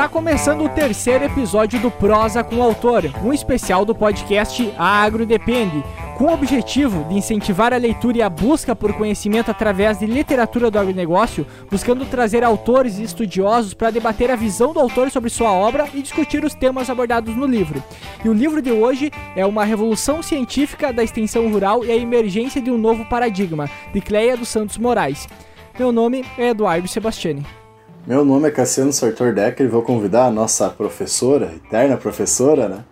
Está começando o terceiro episódio do Prosa com o Autor, um especial do podcast Agro Depende, com o objetivo de incentivar a leitura e a busca por conhecimento através de literatura do agronegócio, buscando trazer autores e estudiosos para debater a visão do autor sobre sua obra e discutir os temas abordados no livro. E o livro de hoje é Uma Revolução Científica da Extensão Rural e a Emergência de um Novo Paradigma, de Cleia dos Santos Moraes. Meu nome é Eduardo Sebastiani. Meu nome é Cassiano Sartor Decker e vou convidar a nossa professora, eterna professora, né?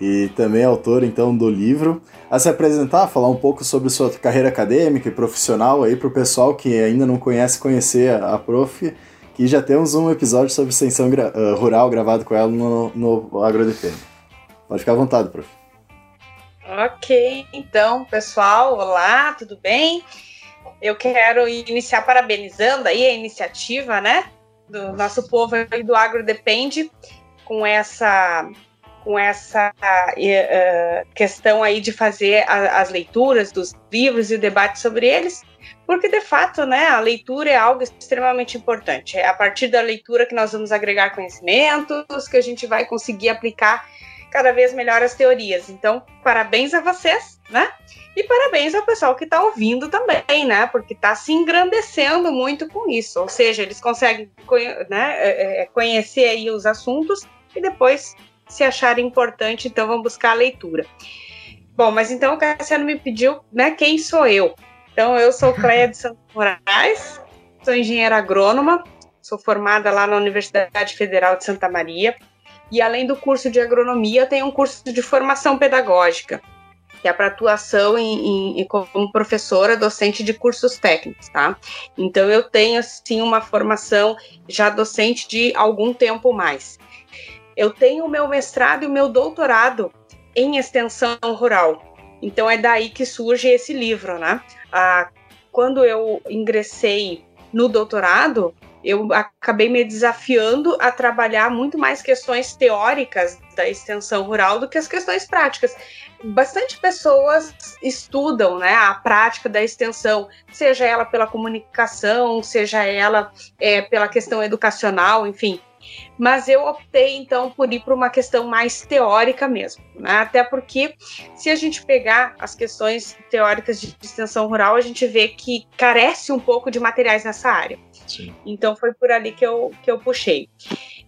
E também autora então do livro, a se apresentar, falar um pouco sobre sua carreira acadêmica e profissional aí para o pessoal que ainda não conhece conhecer a, prof, que já temos um episódio sobre extensão gra uh, rural gravado com ela no, no. Pode ficar à vontade, prof. Ok, então, pessoal, olá, tudo bem? Eu quero iniciar parabenizando aí a iniciativa, né? Do nosso povo aí do Agro Depende, com essa com essa uh, questão aí de fazer a, as leituras dos livros e o debate sobre eles, porque de fato, né, a leitura é algo extremamente importante. É a partir da leitura que nós vamos agregar conhecimentos, que a gente vai conseguir aplicar cada vez melhor as teorias. Então, parabéns a vocês, né? E parabéns ao pessoal que está ouvindo também, né? Porque está se engrandecendo muito com isso. Ou seja, eles conseguem né, é, é, é, conhecer aí os assuntos e depois, se acharem importante, então vão buscar a leitura. Bom, mas então o Cassiano me pediu, né, quem sou eu? Então, eu sou Cleia de Santos Moraes, sou engenheira agrônoma, sou formada lá na Universidade Federal de Santa Maria, e além do curso de agronomia, tenho um curso de formação pedagógica é para atuação em, em, como professora docente de cursos técnicos, tá? Então eu tenho assim uma formação já docente de algum tempo mais. Eu tenho o meu mestrado e o meu doutorado em extensão rural. Então é daí que surge esse livro, né? Ah, quando eu ingressei no doutorado, eu acabei me desafiando a trabalhar muito mais questões teóricas da extensão rural do que as questões práticas bastante pessoas estudam né, a prática da extensão, seja ela pela comunicação, seja ela é, pela questão educacional, enfim. Mas eu optei então por ir para uma questão mais teórica mesmo, né? até porque se a gente pegar as questões teóricas de extensão rural, a gente vê que carece um pouco de materiais nessa área. Sim. Então foi por ali que eu, que eu puxei.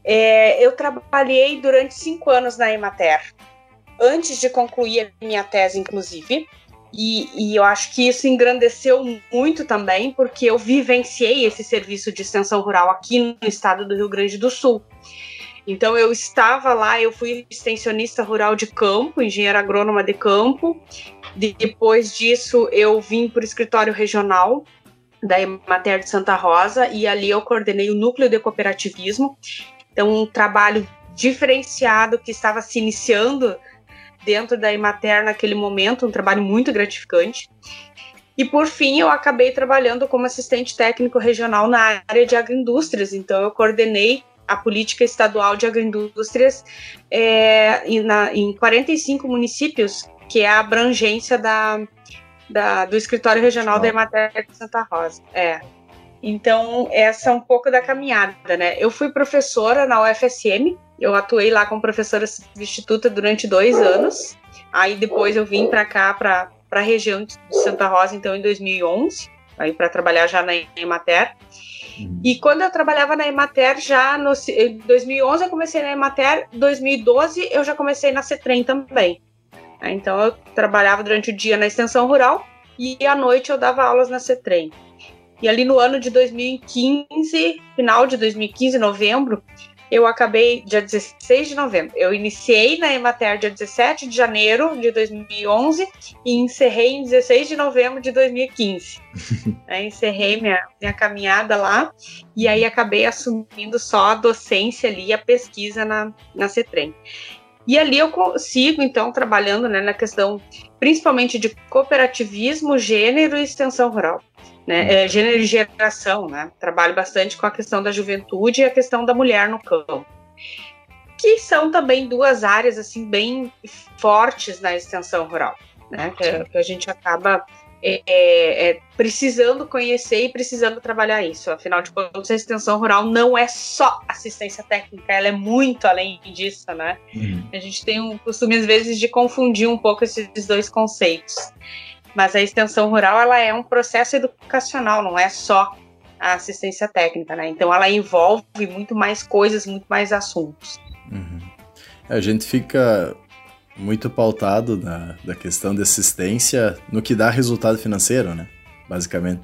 É, eu trabalhei durante cinco anos na Emater, antes de concluir a minha tese, inclusive. E, e, eu acho que isso engrandeceu muito também, porque eu vivenciei esse serviço de extensão rural aqui no estado do Rio Grande do Sul. Então eu estava lá, eu fui extensionista rural de campo, engenheira agrônoma de campo. Depois disso, eu vim para o escritório regional da Emater de Santa Rosa e ali eu coordenei o núcleo de cooperativismo. Então, um trabalho diferenciado que estava se iniciando dentro da Emater naquele momento, um trabalho muito gratificante. E por fim, eu acabei trabalhando como assistente técnico regional na área de agroindústrias. Então, eu coordenei a política estadual de agroindústrias é, na, em 45 municípios, que é a abrangência da, da do escritório regional da Emater de Santa Rosa. É. Então, essa é um pouco da caminhada, né? Eu fui professora na UFSM, eu atuei lá como professora substituta durante dois anos. Aí depois eu vim para cá, para a região de Santa Rosa, então em 2011, aí para trabalhar já na Emater. Uhum. E quando eu trabalhava na Emater, já no, em 2011 eu comecei na Emater, 2012 eu já comecei na CETREM também. Então eu trabalhava durante o dia na extensão rural e à noite eu dava aulas na CETREM. E ali no ano de 2015, final de 2015, novembro, eu acabei dia 16 de novembro. Eu iniciei na Emater dia 17 de janeiro de 2011 e encerrei em 16 de novembro de 2015. é, encerrei minha, minha caminhada lá e aí acabei assumindo só a docência ali, a pesquisa na, na CETREM. E ali eu consigo, então, trabalhando né, na questão principalmente de cooperativismo, gênero e extensão rural né? É, gênero e geração, né? Trabalho bastante com a questão da juventude e a questão da mulher no campo. Que são também duas áreas assim bem fortes na extensão rural, né? Que, que a gente acaba é, é, é, precisando conhecer e precisando trabalhar isso. Afinal de contas, a extensão rural não é só assistência técnica, ela é muito além disso, né? Uhum. A gente tem um costume, às vezes, de confundir um pouco esses dois conceitos. Mas a extensão rural, ela é um processo educacional, não é só a assistência técnica, né? Então, ela envolve muito mais coisas, muito mais assuntos. Uhum. A gente fica muito pautado na, da questão de assistência no que dá resultado financeiro, né? Basicamente.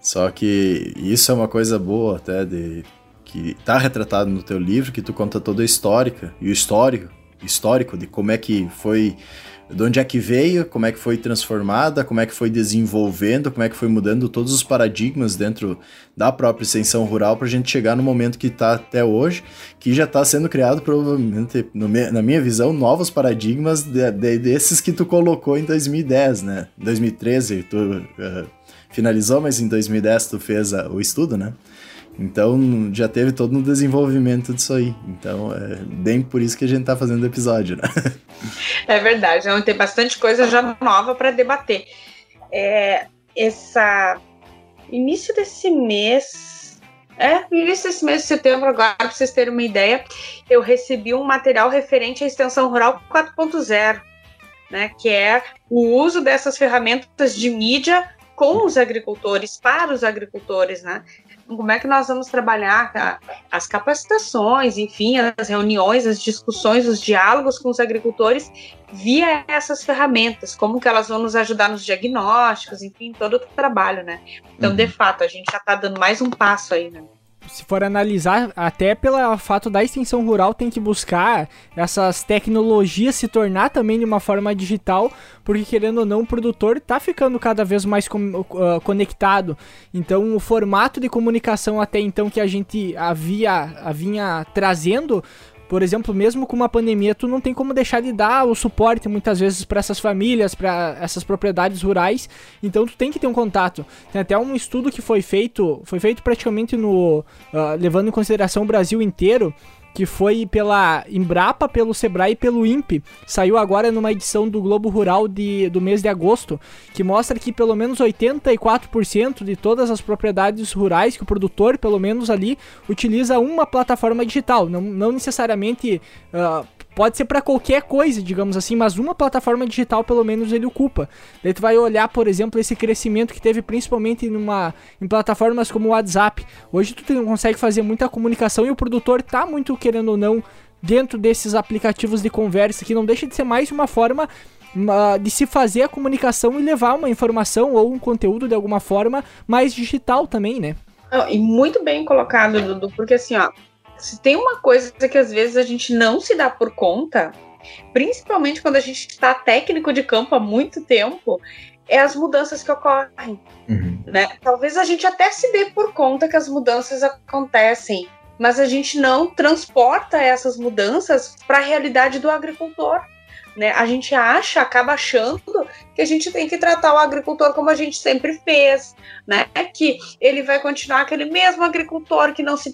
Só que isso é uma coisa boa até de que tá retratado no teu livro, que tu conta toda a histórica e o histórico, histórico de como é que foi de onde é que veio, como é que foi transformada, como é que foi desenvolvendo, como é que foi mudando todos os paradigmas dentro da própria extensão rural para a gente chegar no momento que está até hoje, que já está sendo criado provavelmente, na minha visão, novos paradigmas de, de, desses que tu colocou em 2010, né? 2013 tu uh, finalizou, mas em 2010 tu fez a, o estudo, né? Então já teve todo um desenvolvimento disso aí. Então é bem por isso que a gente está fazendo o episódio, né? É verdade, tem bastante coisa já nova para debater. É, essa início desse mês, é, início desse mês de setembro, agora, para vocês terem uma ideia, eu recebi um material referente à extensão rural 4.0, né, que é o uso dessas ferramentas de mídia com os agricultores, para os agricultores, né? Como é que nós vamos trabalhar as capacitações, enfim, as reuniões, as discussões, os diálogos com os agricultores via essas ferramentas, como que elas vão nos ajudar nos diagnósticos, enfim, todo o trabalho, né? Então, uhum. de fato, a gente já está dando mais um passo aí, né? Se for analisar, até pelo fato da extensão rural, tem que buscar essas tecnologias se tornar também de uma forma digital, porque querendo ou não, o produtor está ficando cada vez mais uh, conectado. Então, o formato de comunicação até então que a gente havia, havia trazendo por exemplo, mesmo com uma pandemia, tu não tem como deixar de dar o suporte muitas vezes para essas famílias, para essas propriedades rurais. Então tu tem que ter um contato. Tem até um estudo que foi feito, foi feito praticamente no uh, levando em consideração o Brasil inteiro, que foi pela Embrapa, pelo Sebrae e pelo INPE. Saiu agora numa edição do Globo Rural de, do mês de agosto, que mostra que pelo menos 84% de todas as propriedades rurais, que o produtor, pelo menos ali, utiliza uma plataforma digital. Não, não necessariamente uh, Pode ser para qualquer coisa, digamos assim, mas uma plataforma digital pelo menos ele ocupa. Daí tu vai olhar, por exemplo, esse crescimento que teve principalmente numa, em plataformas como o WhatsApp. Hoje tu consegue fazer muita comunicação e o produtor tá muito querendo ou não dentro desses aplicativos de conversa, que não deixa de ser mais uma forma uh, de se fazer a comunicação e levar uma informação ou um conteúdo de alguma forma mais digital também, né? e muito bem colocado, Dudu, porque assim, ó, se tem uma coisa que às vezes a gente não se dá por conta, principalmente quando a gente está técnico de campo há muito tempo, é as mudanças que ocorrem. Uhum. Né? Talvez a gente até se dê por conta que as mudanças acontecem, mas a gente não transporta essas mudanças para a realidade do agricultor. Né? A gente acha, acaba achando que a gente tem que tratar o agricultor como a gente sempre fez, né? Que ele vai continuar aquele mesmo agricultor que não se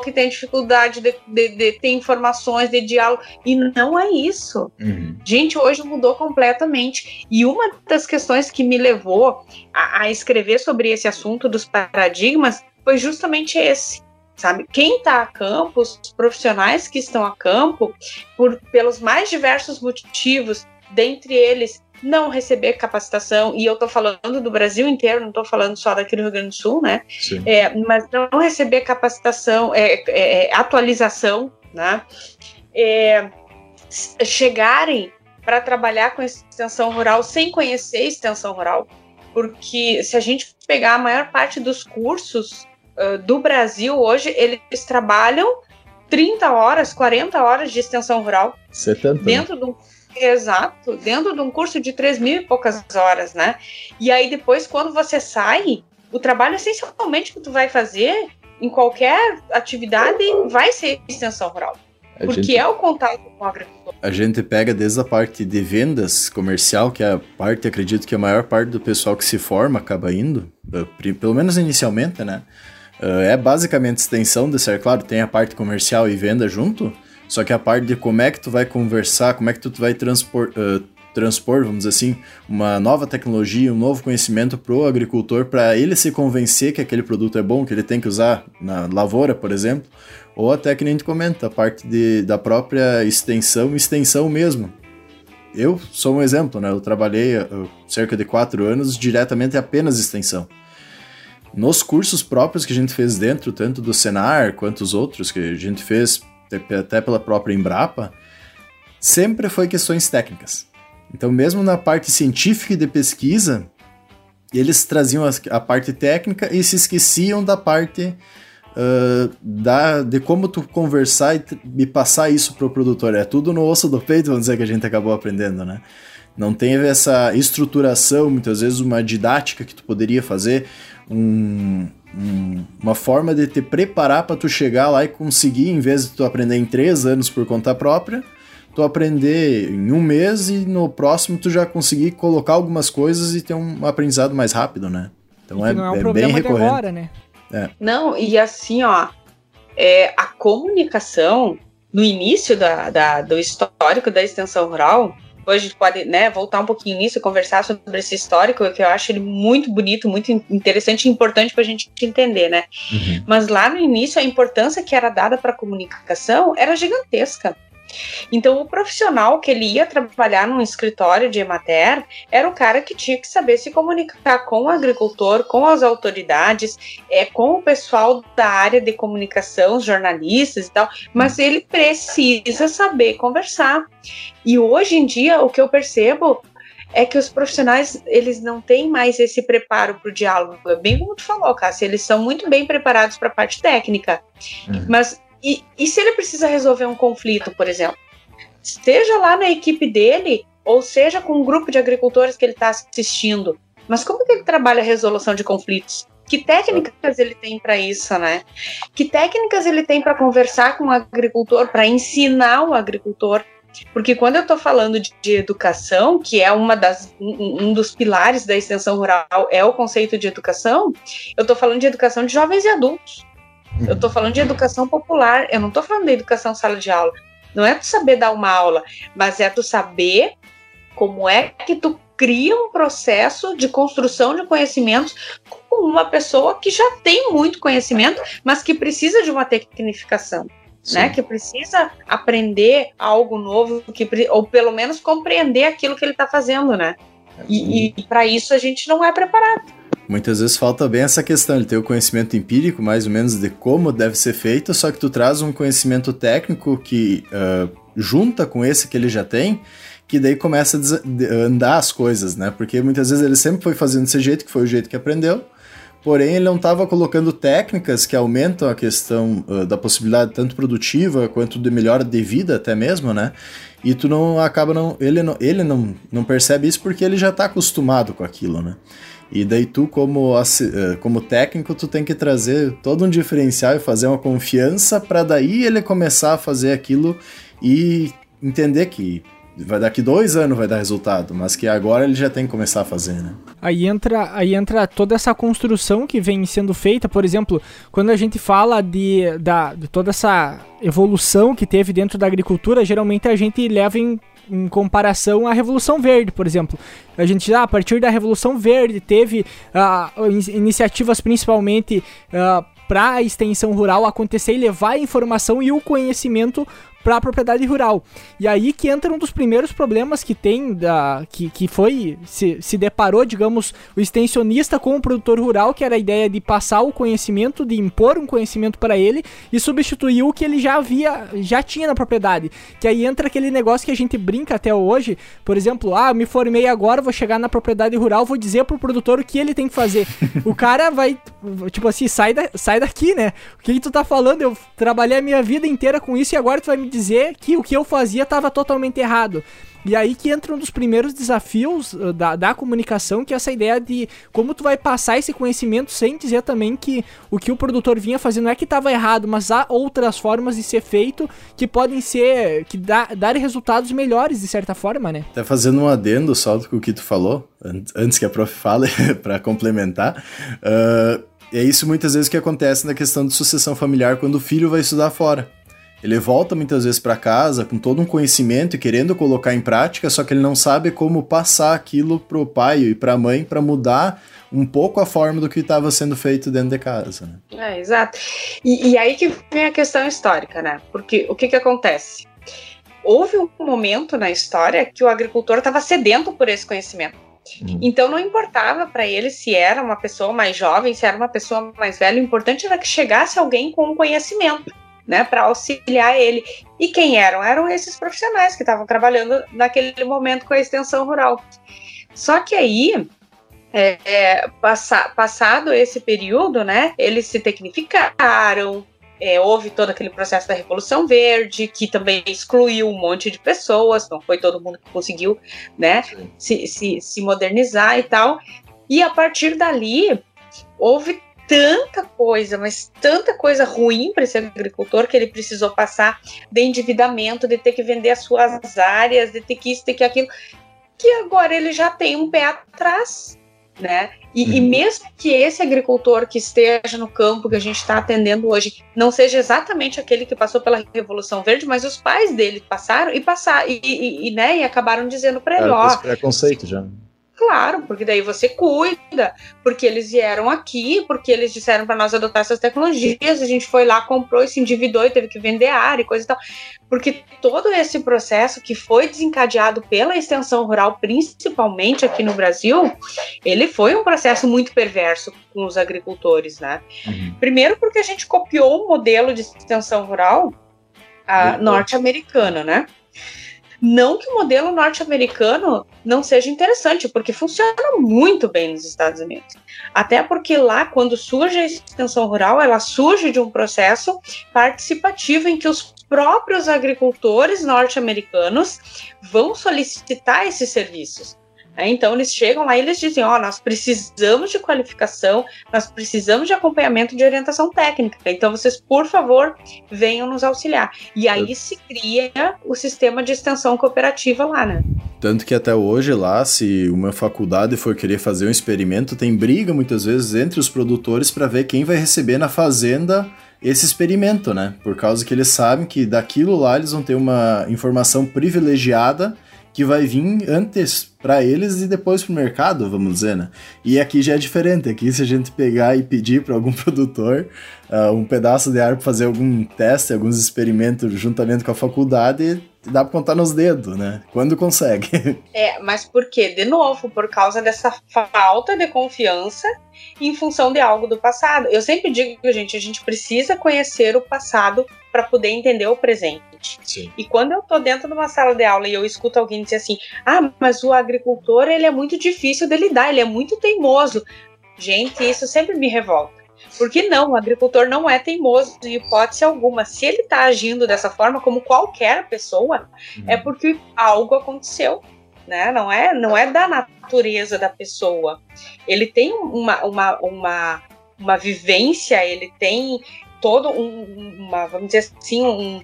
que tem dificuldade de, de, de, ter informações, de diálogo, e não é isso. Uhum. Gente, hoje mudou completamente. E uma das questões que me levou a, a escrever sobre esse assunto dos paradigmas foi justamente esse sabe? Quem está a campo, os profissionais que estão a campo, por, pelos mais diversos motivos, dentre eles não receber capacitação, e eu estou falando do Brasil inteiro, não estou falando só daqui do Rio Grande do Sul, né? É, mas não receber capacitação, é, é, é atualização, né? É, chegarem para trabalhar com extensão rural sem conhecer extensão rural, porque se a gente pegar a maior parte dos cursos uh, do Brasil hoje, eles trabalham 30 horas, 40 horas de extensão rural 70. dentro de um Exato, dentro de um curso de três mil e poucas horas, né? E aí depois, quando você sai, o trabalho essencialmente que tu vai fazer em qualquer atividade vai ser extensão rural. A porque gente, é o contato com o agricultor. A gente pega desde a parte de vendas comercial, que é a parte, acredito que a maior parte do pessoal que se forma acaba indo, eh, pelo menos inicialmente, né? Eh, é basicamente extensão de ser, claro, tem a parte comercial e venda junto, só que a parte de como é que tu vai conversar, como é que tu vai transpor, uh, transpor, vamos dizer assim, uma nova tecnologia, um novo conhecimento para o agricultor, para ele se convencer que aquele produto é bom, que ele tem que usar na lavoura, por exemplo, ou até que nem a gente comenta, a parte de, da própria extensão, extensão mesmo. Eu sou um exemplo, né? Eu trabalhei cerca de quatro anos diretamente apenas extensão. Nos cursos próprios que a gente fez dentro, tanto do Senar quanto os outros que a gente fez até pela própria Embrapa, sempre foi questões técnicas. Então, mesmo na parte científica e de pesquisa, eles traziam a, parte técnica e se esqueciam da parte uh, da, de como tu conversar e, e passar isso para o produtor. É tudo no osso do peito, vamos dizer, que a gente acabou aprendendo, né? Não tem essa estruturação, muitas vezes uma didática que tu poderia fazer, um, um, uma forma de te preparar para tu chegar lá e conseguir, em vez de tu aprender em três anos por conta própria, tu aprender em um mês e no próximo tu já conseguir colocar algumas coisas e ter um aprendizado mais rápido, né? Então é, não é, um é bem recorrente. Agora, né? É. Não, e assim, ó, é, a comunicação no início da, da, do histórico da extensão rural, Hoje a gente pode né, voltar um pouquinho nisso e conversar sobre esse histórico, que eu acho ele muito bonito, muito interessante e importante para a gente entender, né? Uhum. Mas lá no início, a importância que era dada para a comunicação era gigantesca. Então, o profissional que ele ia trabalhar num escritório de Emater era o cara que tinha que saber se comunicar com o agricultor, com as autoridades, é, com o pessoal da área de comunicação, os jornalistas e tal, mas ele precisa saber conversar. E hoje em dia, o que eu percebo é que os profissionais eles não têm mais esse preparo para o diálogo. É bem como tu falou, Cássia, eles são muito bem preparados para a parte técnica, uhum. mas e, e se ele precisa resolver um conflito, por exemplo? Seja lá na equipe dele, ou seja com um grupo de agricultores que ele está assistindo. Mas como que ele trabalha a resolução de conflitos? Que técnicas ele tem para isso, né? Que técnicas ele tem para conversar com o agricultor, para ensinar o agricultor? Porque quando eu estou falando de, de, educação, que é uma das, um, um, dos pilares da extensão rural, é o conceito de educação, eu estou falando de educação de jovens e adultos. Eu estou falando de educação popular, eu não estou falando de educação sala de aula. Não é tu saber dar uma aula, mas é tu saber como é que tu cria um processo de construção de conhecimentos com uma pessoa que já tem muito conhecimento, mas que precisa de uma tecnificação. Né, que precisa aprender algo novo, que, ou pelo menos compreender aquilo que ele está fazendo, né? E, e para isso a gente não é preparado. Muitas vezes falta bem essa questão, ele tem o conhecimento empírico, mais ou menos, de como deve ser feito, só que tu traz um conhecimento técnico que uh, junta com esse que ele já tem, que daí começa a andar as coisas, né? Porque muitas vezes ele sempre foi fazendo desse jeito, que foi o jeito que aprendeu, porém ele não estava colocando técnicas que aumentam a questão uh, da possibilidade tanto produtiva quanto de melhora de vida até mesmo, né? E tu não acaba não ele não ele não, não percebe isso porque ele já está acostumado com aquilo, né? E daí tu, como, eh, como técnico, tu tem que trazer todo um diferencial e fazer uma confiança para daí ele começar a fazer aquilo e entender que vai daqui dois anos vai dar resultado, mas que agora ele já tem que começar a fazer, né? Aí entra, aí entra toda essa construção que vem sendo feita, por exemplo, quando a gente fala de, da, de toda essa evolução que teve dentro da agricultura, geralmente a gente leva em em comparação à Revolução Verde, por exemplo. A gente já, a partir da Revolução Verde, teve uh, iniciativas principalmente uh, para a extensão rural acontecer e levar a informação e o conhecimento para a propriedade rural. E aí que entra um dos primeiros problemas que tem, da, que, que foi, se, se deparou, digamos, o extensionista com o produtor rural, que era a ideia de passar o conhecimento, de impor um conhecimento para ele e substituir o que ele já havia, já tinha na propriedade. Que aí entra aquele negócio que a gente brinca até hoje, por exemplo, ah, me formei agora, vou chegar na propriedade rural, vou dizer pro produtor o que ele tem que fazer. o cara vai, tipo assim, sai, da, sai daqui, né? O que, que tu tá falando? Eu trabalhei a minha vida inteira com isso e agora tu vai me dizer que o que eu fazia estava totalmente errado. E aí que entra um dos primeiros desafios uh, da, da comunicação, que é essa ideia de como tu vai passar esse conhecimento sem dizer também que o que o produtor vinha fazendo não é que estava errado, mas há outras formas de ser feito que podem ser, que dá, dar resultados melhores de certa forma, né? Até fazendo um adendo só do que tu falou, antes que a prof fale, para complementar. Uh, é isso muitas vezes que acontece na questão de sucessão familiar quando o filho vai estudar fora. Ele volta muitas vezes para casa com todo um conhecimento e querendo colocar em prática, só que ele não sabe como passar aquilo pro pai e pra mãe para mudar um pouco a forma do que estava sendo feito dentro de casa. Né? É, exato. E, e, aí que vem a questão histórica, né? Porque o que, que acontece? Houve um momento na história que o agricultor estava sedento por esse conhecimento. Hum. Então não importava para ele se era uma pessoa mais jovem, se era uma pessoa mais velha, o importante era que chegasse alguém com conhecimento né, para auxiliar ele. E quem eram? Eram esses profissionais que estavam trabalhando naquele momento com a extensão rural. Só que aí, é, é, passa, passado esse período, né, eles se tecnificaram, é, houve todo aquele processo da Revolução Verde, que também excluiu um monte de pessoas, não foi todo mundo que conseguiu né, se, se, se modernizar e tal. E a partir dali, houve tanta coisa, mas tanta coisa ruim para esse agricultor que ele precisou passar de endividamento, de ter que vender as suas áreas, de ter que isso, ter que aquilo, que agora ele já tem um pé atrás, né? E, uhum. e mesmo que esse agricultor que esteja no campo que a gente está atendendo hoje não seja exatamente aquele que passou pela Revolução Verde, mas os pais dele passaram e passaram e, e, e né, e acabaram dizendo para ele, ó, preconceito já. Claro, porque daí você cuida, porque eles vieram aqui, porque eles disseram para nós adotar essas tecnologias, a gente foi lá, comprou, se endividou e teve que vender área e coisa e tal. Porque todo esse processo que foi desencadeado pela extensão rural, principalmente aqui no Brasil, ele foi um processo muito perverso com os agricultores, né? Uhum. Primeiro porque a gente copiou o modelo de extensão rural norte-americano, né? Não que o modelo norte-americano não seja interessante, porque funciona muito bem nos Estados Unidos. Até porque lá, quando surge a extensão rural, ela surge de um processo participativo em que os próprios agricultores norte-americanos vão solicitar esses serviços. É, então eles chegam lá e eles dizem: ó, oh, nós precisamos de qualificação, nós precisamos de acompanhamento de orientação técnica. Então vocês, por favor, venham nos auxiliar. E aí se cria o sistema de extensão cooperativa lá, né? Tanto que até hoje lá, se uma faculdade for querer fazer um experimento, tem briga muitas vezes entre os produtores para ver quem vai receber na fazenda esse experimento, né? Por causa que eles sabem que daquilo lá eles vão ter uma informação privilegiada que vai vir antes para eles e depois para o mercado, vamos dizer, né? E aqui já é diferente. Aqui, se a gente pegar e pedir para algum produtor uh, um pedaço de ar para fazer algum teste, alguns experimentos juntamente com a faculdade, dá para contar nos dedos, né? Quando consegue. É, mas por quê? De novo, por causa dessa falta de confiança em função de algo do passado. Eu sempre digo, gente, a gente precisa conhecer o passado para poder entender o presente. Sim. E quando eu tô dentro de uma sala de aula e eu escuto alguém dizer assim: "Ah, mas o agricultor, ele é muito difícil de lidar, ele é muito teimoso". Gente, isso sempre me revolta. Porque não, o agricultor não é teimoso em hipótese alguma. Se ele está agindo dessa forma, como qualquer pessoa, uhum. é porque algo aconteceu. Né? Não, é, não é da natureza da pessoa. Ele tem uma, uma, uma, uma vivência, ele tem todo um, uma, vamos dizer assim, um,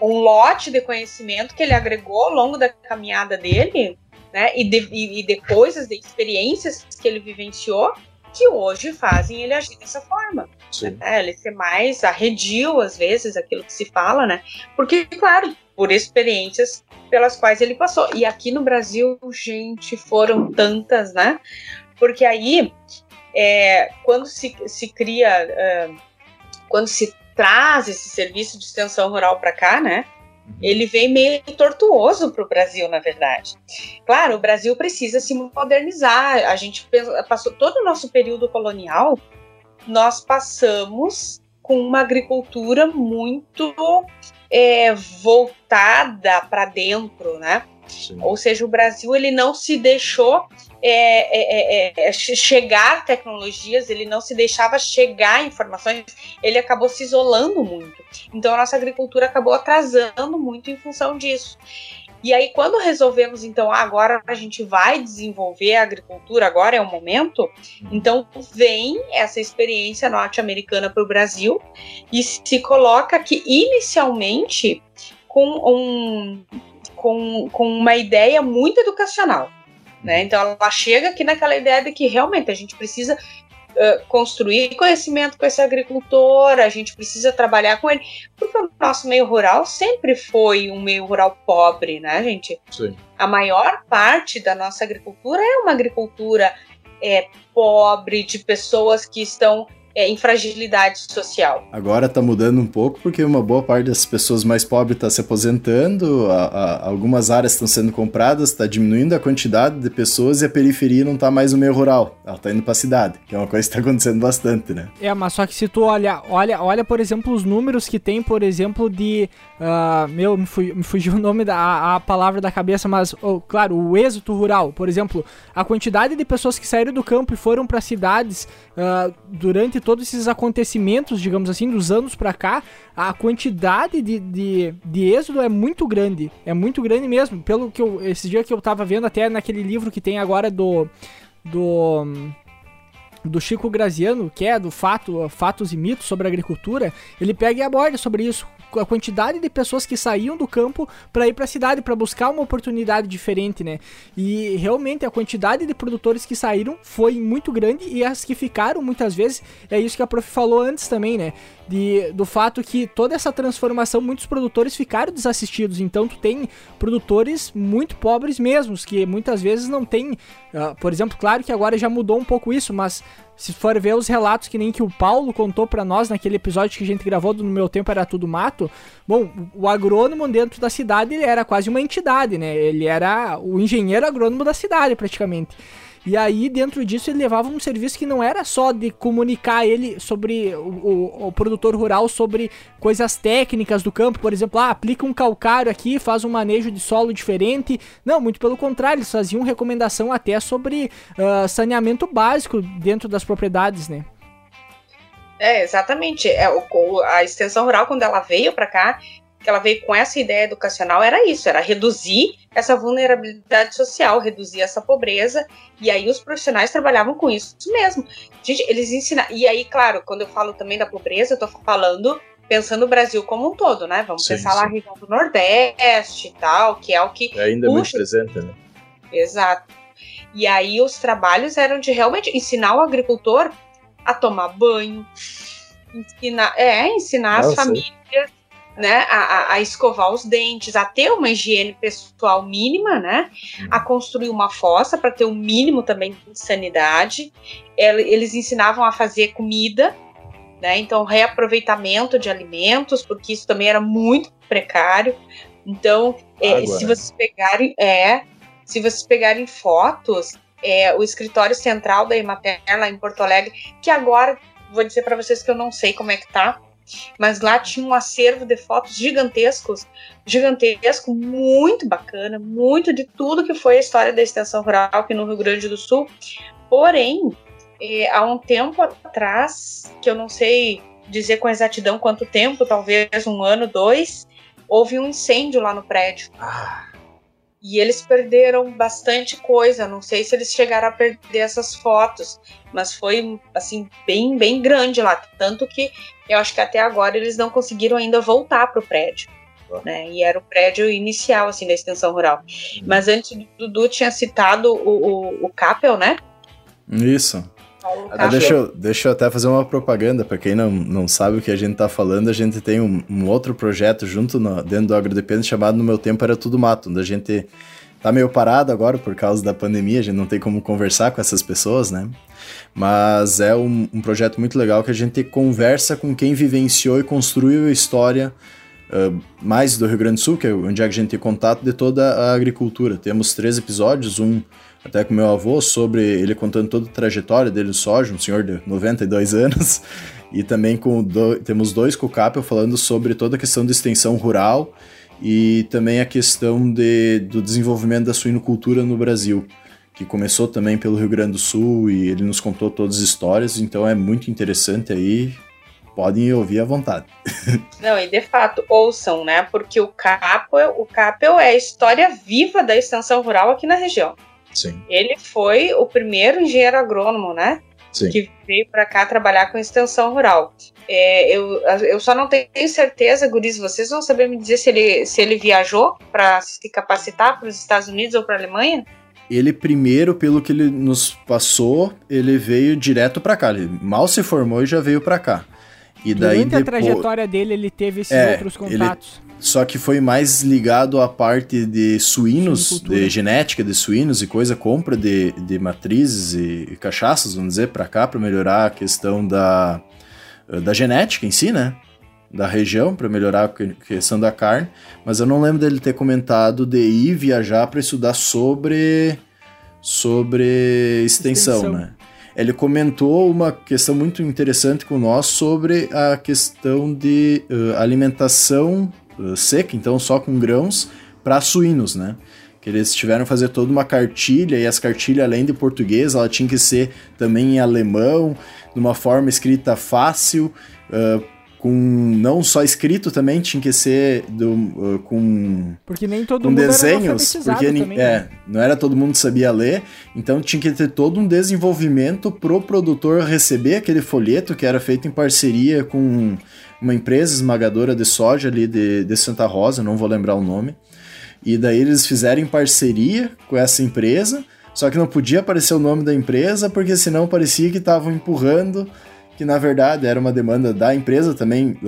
um lote de conhecimento que ele agregou ao longo da caminhada dele, né? E de, e, e de coisas, de experiências que ele vivenciou, que hoje fazem ele agir dessa forma. Né? Ele ser mais arredio, às vezes, aquilo que se fala, né? Porque, claro, por experiências pelas quais ele passou. E aqui no Brasil, gente, foram tantas, né? Porque aí, é, quando se, se cria, é, quando se traz esse serviço de extensão rural para cá, né? ele vem meio tortuoso para o Brasil, na verdade. Claro, o Brasil precisa se modernizar. A gente passou todo o nosso período colonial, nós passamos com uma agricultura muito é, voltada para dentro, né? Sim. Ou seja, o Brasil ele não se deixou é, é, é, é chegar tecnologias, ele não se deixava chegar informações, ele acabou se isolando muito. Então a nossa agricultura acabou atrasando muito em função disso. E aí, quando resolvemos, então, ah, agora a gente vai desenvolver a agricultura, agora é o momento, então vem essa experiência norte-americana para o Brasil e se coloca que, inicialmente, com um, com, com uma ideia muito educacional. Né? Então ela chega aqui naquela ideia de que realmente a gente precisa uh, construir conhecimento com esse agricultor, a gente precisa trabalhar com ele, porque o nosso meio rural sempre foi um meio rural pobre, né, gente? Sim. A maior parte da nossa agricultura é uma agricultura é, pobre, de pessoas que estão é, em fragilidade social. Agora está mudando um pouco porque uma boa parte das pessoas mais pobres está se aposentando, a, a, algumas áreas estão sendo compradas, está diminuindo a quantidade de pessoas e a periferia não está mais no meio rural, ela está indo para a cidade, que é uma coisa que está acontecendo bastante, né? É, mas só que se tu olha, olha, olha por exemplo, os números que tem, por exemplo, de. Uh, meu, me, fu me, fugiu o nome da a, a palavra da cabeça, mas, oh, claro, o êxito rural, por exemplo, a quantidade de pessoas que saíram do campo e foram para cidades uh, durante todos esses acontecimentos, digamos assim, dos anos para cá, a quantidade de, de, de êxodo é muito grande. É muito grande mesmo. Pelo que eu. Esse dia que eu tava vendo, até naquele livro que tem agora do. Do do Chico Graziano, que é do fato, Fatos e Mitos sobre a agricultura, ele pega e aborda sobre isso a quantidade de pessoas que saíam do campo para ir para a cidade para buscar uma oportunidade diferente, né? E realmente a quantidade de produtores que saíram foi muito grande e as que ficaram muitas vezes é isso que a prof falou antes também, né? De, do fato que toda essa transformação muitos produtores ficaram desassistidos, então tu tem produtores muito pobres mesmos que muitas vezes não tem, uh, por exemplo, claro que agora já mudou um pouco isso, mas se for ver os relatos que nem que o Paulo contou para nós naquele episódio que a gente gravou do No Meu Tempo Era Tudo Mato, bom, o agrônomo dentro da cidade ele era quase uma entidade, né? Ele era o engenheiro agrônomo da cidade, praticamente. E aí, dentro disso, ele levava um serviço que não era só de comunicar ele sobre o, o, o, produtor rural sobre coisas técnicas do campo, por exemplo, ah, aplica um calcário aqui, faz um manejo de solo diferente. Não, muito pelo contrário, eles faziam recomendação até sobre uh, saneamento básico dentro das propriedades, né? É, exatamente. É, a extensão rural, quando ela veio para cá, que ela veio com essa ideia educacional era isso, era reduzir essa vulnerabilidade social, reduzir essa pobreza, e aí os profissionais trabalhavam com isso mesmo. Gente, eles ensinaram, e aí, claro, quando eu falo também da pobreza, eu tô falando pensando no Brasil como um todo, né? Vamos sim, pensar sim. lá a região do Nordeste e tal, que é o que... É ainda muito presente, né? Exato. E aí os trabalhos eram de realmente ensinar o agricultor a tomar banho, ensinar, é, ensinar as famílias né, a, a, escovar os dentes, a ter uma higiene pessoal mínima, né, a construir uma fossa para ter o um mínimo também de sanidade. Eles ensinavam a fazer comida, né, então reaproveitamento de alimentos, porque isso também era muito precário. Então, é, se vocês pegarem, é, se vocês pegarem fotos, é, o escritório central da Emater lá em Porto Alegre, que agora vou dizer para vocês que eu não sei como é que tá, mas lá tinha um acervo de fotos gigantescos, gigantesco, muito bacana, muito de tudo que foi a história da extensão rural aqui no Rio Grande do Sul. Porém, eh, há um tempo atrás, que eu não sei dizer com exatidão quanto tempo, talvez um ano, dois, houve um incêndio lá no prédio. Ah. E eles perderam bastante coisa. Não sei se eles chegaram a perder essas fotos, mas foi assim bem bem grande lá, tanto que eu acho que até agora eles não conseguiram ainda voltar para o prédio. Né? E era o prédio inicial assim da extensão rural. Hum. Mas antes do Dudu tinha citado o, o, o Capel, né? Isso. Ah, deixa, eu, deixa eu até fazer uma propaganda para quem não, não sabe o que a gente tá falando. A gente tem um, um outro projeto junto no, dentro do AgroDepende chamado No Meu Tempo Era Tudo Mato, onde a gente tá meio parado agora por causa da pandemia, a gente não tem como conversar com essas pessoas, né? Mas é um, um projeto muito legal que a gente conversa com quem vivenciou e construiu a história uh, mais do Rio Grande do Sul, que é onde a gente tem contato de toda a agricultura. Temos três episódios, um até com meu avô, sobre ele contando toda a trajetória dele no soja, um senhor de 92 anos, e também com do, temos dois com o Capel falando sobre toda a questão de extensão rural e também a questão de, do desenvolvimento da suinocultura no Brasil, que começou também pelo Rio Grande do Sul e ele nos contou todas as histórias, então é muito interessante aí. Podem ouvir à vontade. Não, e de fato, ouçam, né? Porque o Capel, o Capel é a história viva da extensão rural aqui na região. Sim. Ele foi o primeiro engenheiro agrônomo, né? Sim. Que veio para cá trabalhar com extensão rural. É, eu, eu só não tenho certeza, Guris, vocês vão saber me dizer se ele, se ele viajou para se capacitar para os Estados Unidos ou para a Alemanha? ele primeiro, pelo que ele nos passou, ele veio direto para cá. Ele mal se formou e já veio para cá. E daí Durante depois... a trajetória dele, ele teve esses é, outros contatos. Ele... Só que foi mais ligado à parte de suínos, de genética de suínos e coisa, compra de, de matrizes e, e cachaças, vamos dizer, para cá, para melhorar a questão da, da genética em si, né? Da região, para melhorar a questão da carne. Mas eu não lembro dele ter comentado de ir viajar para estudar sobre, sobre extensão, extensão, né? Ele comentou uma questão muito interessante com nós sobre a questão de uh, alimentação seca, então só com grãos, para suínos, né? Que eles tiveram que fazer toda uma cartilha, e as cartilhas, além de português, ela tinha que ser também em alemão, de uma forma escrita fácil, uh, com não só escrito também, tinha que ser do, uh, com porque nem todo com mundo desenhos, porque também, é, né? não era todo mundo sabia ler, então tinha que ter todo um desenvolvimento pro produtor receber aquele folheto que era feito em parceria com uma empresa esmagadora de soja ali de, de Santa Rosa, não vou lembrar o nome. E daí eles fizeram parceria com essa empresa, só que não podia aparecer o nome da empresa, porque senão parecia que estavam empurrando que na verdade era uma demanda da empresa também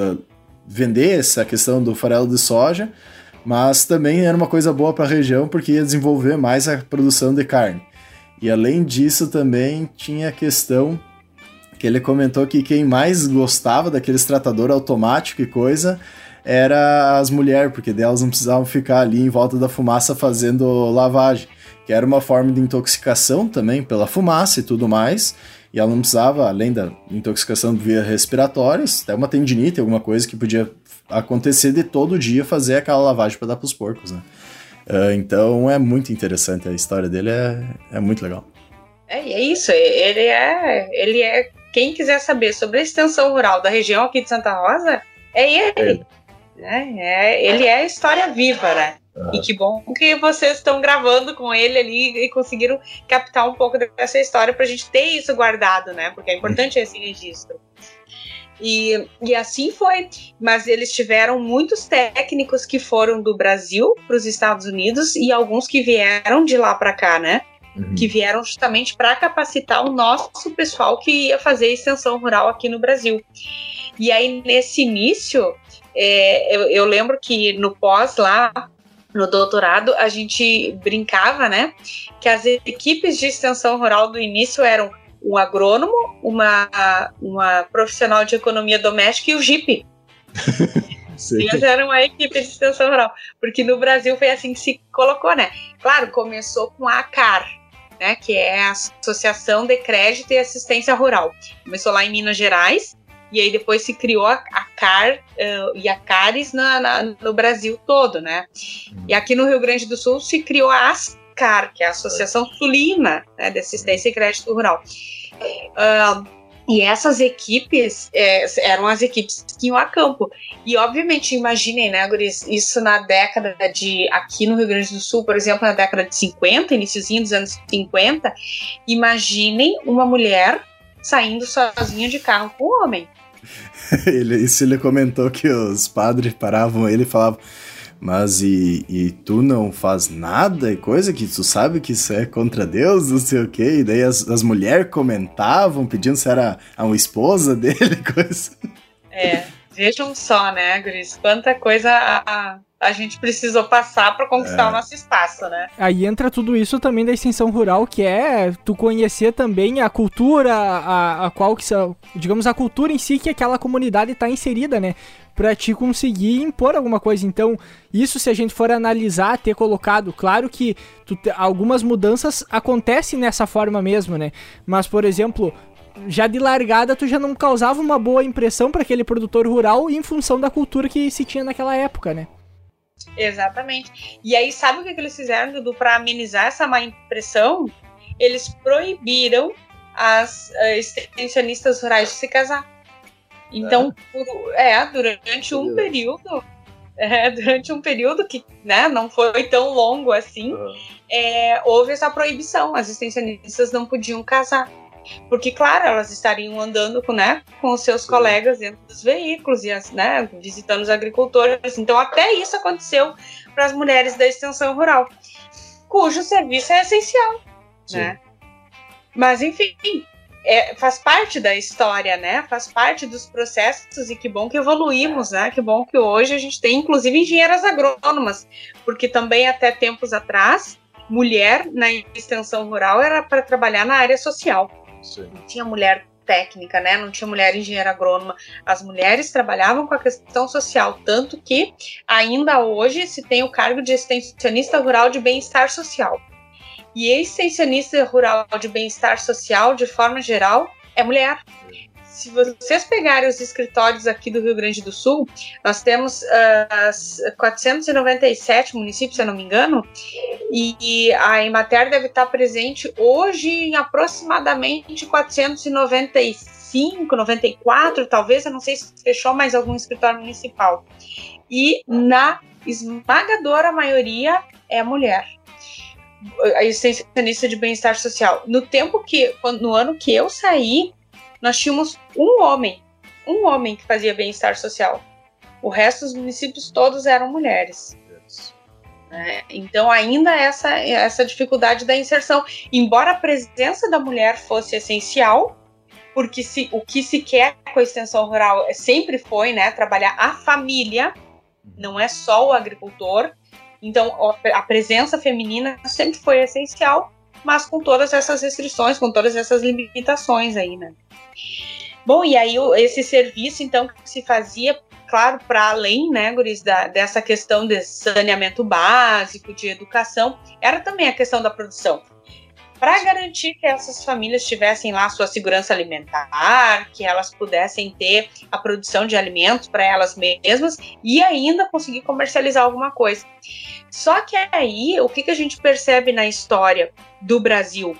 vender essa questão do farelo de soja, mas também era uma coisa boa para a região porque ia desenvolver mais a produção de carne. E além disso também tinha a questão que ele comentou que quem mais gostava daqueles tratador automático e coisa era as mulheres, porque delas não precisavam ficar ali em volta da fumaça fazendo lavagem, que era uma forma de intoxicação também pela fumaça e tudo mais. E ela não precisava, além da intoxicação via respiratórias, até uma tendinite, alguma coisa que podia acontecer de todo dia fazer aquela lavagem para dar para os porcos, né? Uh, então é muito interessante, a história dele é, é muito legal. É, é isso, ele é, ele é. Quem quiser saber sobre a extensão rural da região aqui de Santa Rosa, é ele. É. É, é ele é a história viva, né? E que bom que vocês estão gravando com ele ali e conseguiram captar um pouco dessa história para a gente ter isso guardado, né? Porque é importante esse registro. E, e assim foi. Mas eles tiveram muitos técnicos que foram do Brasil para os Estados Unidos e alguns que vieram de lá para cá, né? Uhum. Que vieram justamente para capacitar o nosso pessoal que ia fazer extensão rural aqui no Brasil. E aí, nesse início, é, eu, eu lembro que no pós lá, no doutorado, a gente brincava, né, que as equipes de extensão rural do início eram um agrônomo, uma, uma profissional de economia doméstica e o JIP. Eles eram uma equipe de extensão rural, porque no Brasil foi assim que se colocou, né? Claro, começou com a ACAR, né, que é a Associação de Crédito e Assistência Rural. Começou lá em Minas Gerais, e aí depois se criou a, a CAR uh, e a CARES na, na, no Brasil todo, né? Hum. E aqui no Rio Grande do Sul se criou a ASCAR, que é a Associação Sulina né, de Assistência e Crédito Rural. Uh, e essas equipes é, eram as equipes que iam a campo. E obviamente, imaginem, né, Guris, isso na década de. Aqui no Rio Grande do Sul, por exemplo, na década de 50, iníciozinho dos anos 50, imaginem uma mulher saindo sozinha de carro com o homem. ele, isso ele comentou que os padres paravam ele e falavam. Mas e, e tu não faz nada e coisa que tu sabe que isso é contra Deus, não sei o quê. E daí as, as mulheres comentavam, pedindo se era a uma esposa dele, coisa. É, vejam só, né, Gris? Quanta coisa a, a, a gente precisou passar para conquistar é. o nosso espaço, né? Aí entra tudo isso também da extensão rural, que é tu conhecer também a cultura, a, a qual que digamos a cultura em si que aquela comunidade está inserida, né? Para te conseguir impor alguma coisa. Então, isso se a gente for analisar, ter colocado, claro que tu, algumas mudanças acontecem nessa forma mesmo, né? Mas, por exemplo, já de largada tu já não causava uma boa impressão para aquele produtor rural em função da cultura que se tinha naquela época, né? Exatamente. E aí, sabe o que, que eles fizeram, Dudu, para amenizar essa má impressão? Eles proibiram as uh, extensionistas rurais de se casar. Então, é, por, é durante um período, é, durante um período que né, não foi tão longo assim, uhum. é, houve essa proibição. As extensionistas não podiam casar. Porque, claro, elas estariam andando com, né, com os seus Sim. colegas dentro dos veículos e as, né, visitando os agricultores. Então, até isso aconteceu para as mulheres da extensão rural. cujo serviço é essencial, Sim. né? Mas enfim, é, faz parte da história, né? Faz parte dos processos e que bom que evoluímos, né? Que bom que hoje a gente tem, inclusive, engenheiras agrônomas, porque também até tempos atrás, mulher na extensão rural era para trabalhar na área social. Sim. Não tinha mulher técnica, né? Não tinha mulher engenheira agrônoma. As mulheres trabalhavam com a questão social, tanto que ainda hoje se tem o cargo de extensionista rural de bem-estar social. E extensionista rural de bem-estar social, de forma geral, é mulher. Se vocês pegarem os escritórios aqui do Rio Grande do Sul, nós temos uh, 497 municípios, se eu não me engano, e a Emater deve estar presente hoje em aproximadamente 495, 94, talvez, eu não sei se fechou mais algum escritório municipal. E na esmagadora maioria é mulher a extensionista de bem-estar social. No tempo que, no ano que eu saí, nós tínhamos um homem, um homem que fazia bem-estar social. O resto dos municípios todos eram mulheres. É, então ainda essa essa dificuldade da inserção, embora a presença da mulher fosse essencial, porque se, o que se quer com a extensão rural sempre foi, né, trabalhar a família, não é só o agricultor, então, a presença feminina sempre foi essencial, mas com todas essas restrições, com todas essas limitações aí, né? Bom, e aí esse serviço, então, que se fazia, claro, para além, né, Guris, da, dessa questão de saneamento básico, de educação, era também a questão da produção para garantir que essas famílias tivessem lá sua segurança alimentar, que elas pudessem ter a produção de alimentos para elas mesmas e ainda conseguir comercializar alguma coisa. Só que aí, o que, que a gente percebe na história do Brasil?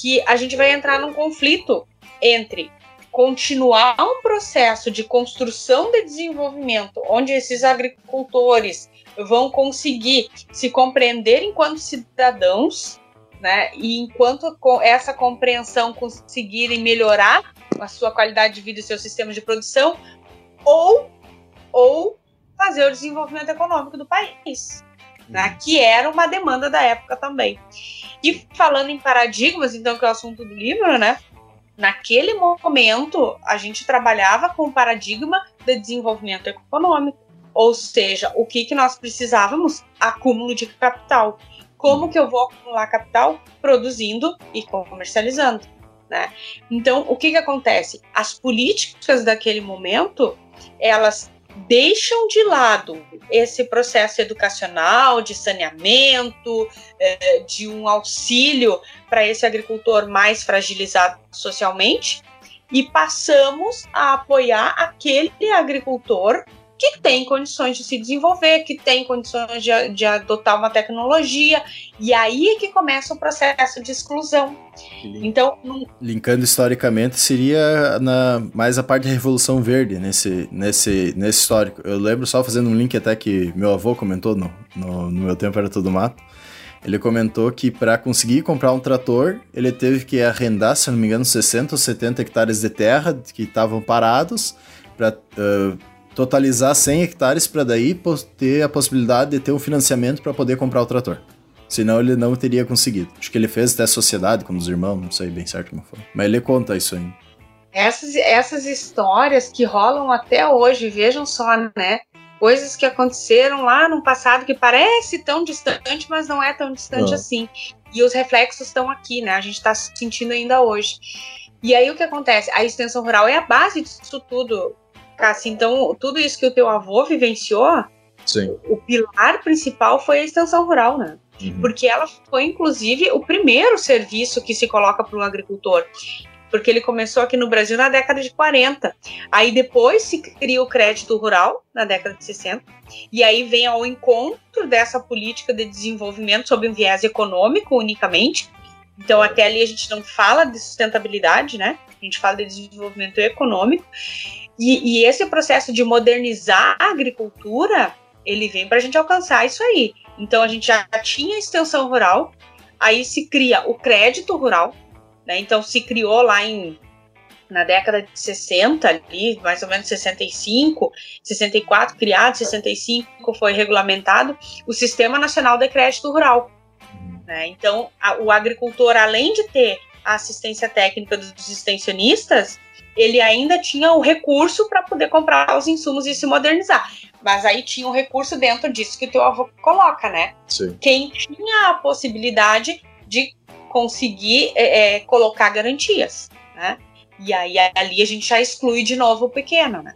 Que a gente vai entrar num conflito entre continuar um processo de construção de desenvolvimento, onde esses agricultores vão conseguir se compreender enquanto cidadãos né? E enquanto essa compreensão conseguirem melhorar a sua qualidade de vida e seus sistemas de produção, ou, ou fazer o desenvolvimento econômico do país, né? que era uma demanda da época também. E falando em paradigmas, então, que é o assunto do livro, né? Naquele momento, a gente trabalhava com o paradigma de desenvolvimento econômico, ou seja, o que, que nós precisávamos? Acúmulo de capital. Como que eu vou acumular capital? Produzindo e comercializando. Né? Então, o que, que acontece? As políticas daquele momento, elas deixam de lado esse processo educacional, de saneamento, é, de um auxílio para esse agricultor mais fragilizado socialmente, e passamos a apoiar aquele agricultor que tem condições de se desenvolver, que tem condições de, de adotar uma tecnologia, e aí é que começa o processo de exclusão. Então, linkando historicamente, seria na, mais a parte da Revolução Verde nesse, nesse, nesse histórico. Eu lembro só fazendo um link até que meu avô comentou no, no, no meu tempo era tudo mato. Ele comentou que para conseguir comprar um trator, ele teve que arrendar, se não me engano, 60 ou 70 hectares de terra que estavam parados para uh, totalizar 100 hectares para daí ter a possibilidade de ter um financiamento para poder comprar o trator. Senão ele não teria conseguido. Acho que ele fez até sociedade com os irmãos, não sei bem certo como foi. Mas ele conta isso aí. Essas, essas histórias que rolam até hoje, vejam só, né? Coisas que aconteceram lá no passado que parece tão distante, mas não é tão distante assim. E os reflexos estão aqui, né? A gente está sentindo ainda hoje. E aí o que acontece? A extensão rural é a base disso tudo, Cassi, então tudo isso que o teu avô vivenciou, Sim. o pilar principal foi a extensão rural, né? Uhum. Porque ela foi, inclusive, o primeiro serviço que se coloca para o agricultor. Porque ele começou aqui no Brasil na década de 40. Aí depois se cria o crédito rural, na década de 60. E aí vem ao encontro dessa política de desenvolvimento sob um viés econômico unicamente. Então, até ali a gente não fala de sustentabilidade, né? A gente fala de desenvolvimento econômico. E, e esse processo de modernizar a agricultura, ele vem para a gente alcançar isso aí. Então a gente já tinha extensão rural, aí se cria o crédito rural, né? Então se criou lá em na década de 60 ali, mais ou menos 65, 64 criado, 65 foi regulamentado o Sistema Nacional de Crédito Rural. Né? Então, a, o agricultor, além de ter a assistência técnica dos extensionistas, ele ainda tinha o recurso para poder comprar os insumos e se modernizar. Mas aí tinha o um recurso dentro disso que o teu avô coloca, né? Sim. Quem tinha a possibilidade de conseguir é, é, colocar garantias, né? E aí ali a gente já exclui de novo o pequeno, né?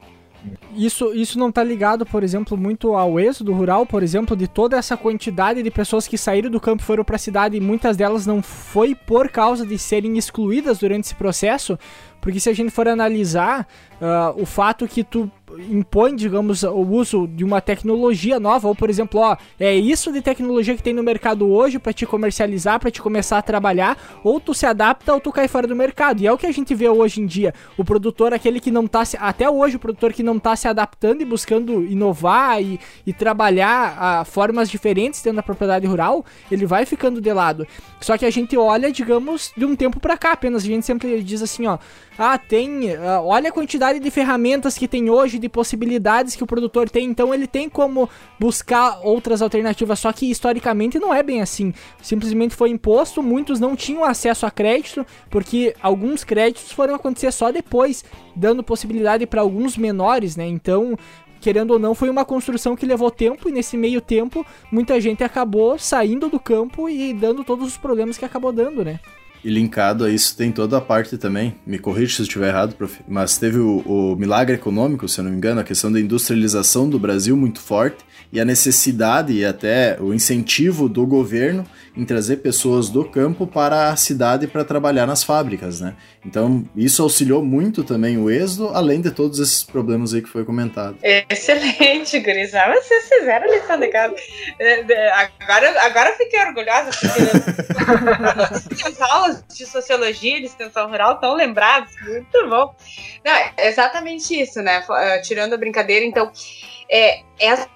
Isso, isso não está ligado, por exemplo, muito ao êxodo rural, por exemplo, de toda essa quantidade de pessoas que saíram do campo e foram para a cidade e muitas delas não foi por causa de serem excluídas durante esse processo, porque se a gente for analisar uh, o fato que tu impõe, digamos, o uso de uma tecnologia nova, ou por exemplo, ó, é isso de tecnologia que tem no mercado hoje para te comercializar, para te começar a trabalhar, ou tu se adapta ou tu cai fora do mercado. E é o que a gente vê hoje em dia. O produtor, aquele que não tá se, até hoje o produtor que não tá se adaptando e buscando inovar e, e trabalhar a formas diferentes dentro da propriedade rural, ele vai ficando de lado. Só que a gente olha, digamos, de um tempo para cá, apenas a gente sempre diz assim, ó, ah, tem, uh, olha a quantidade de ferramentas que tem hoje, de possibilidades que o produtor tem, então ele tem como buscar outras alternativas, só que historicamente não é bem assim. Simplesmente foi imposto, muitos não tinham acesso a crédito, porque alguns créditos foram acontecer só depois, dando possibilidade para alguns menores, né? Então, querendo ou não, foi uma construção que levou tempo e nesse meio tempo muita gente acabou saindo do campo e dando todos os problemas que acabou dando, né? E linkado a isso tem toda a parte também, me corrija se eu estiver errado, prof, mas teve o, o, milagre econômico, se eu não me engano, a questão da industrialização do Brasil muito forte e a necessidade e até o incentivo do governo em trazer pessoas do campo para a cidade para trabalhar nas fábricas, né? Então, isso auxiliou muito também o êxodo, além de todos esses problemas aí que foi comentado. Excelente, gurizada. Vocês fizeram a lição de casa. Agora, agora eu fiquei orgulhosa, porque as aulas de sociologia de extensão rural estão lembradas. Muito bom. Não, é exatamente isso, né? Eh, tirando a brincadeira, então, é,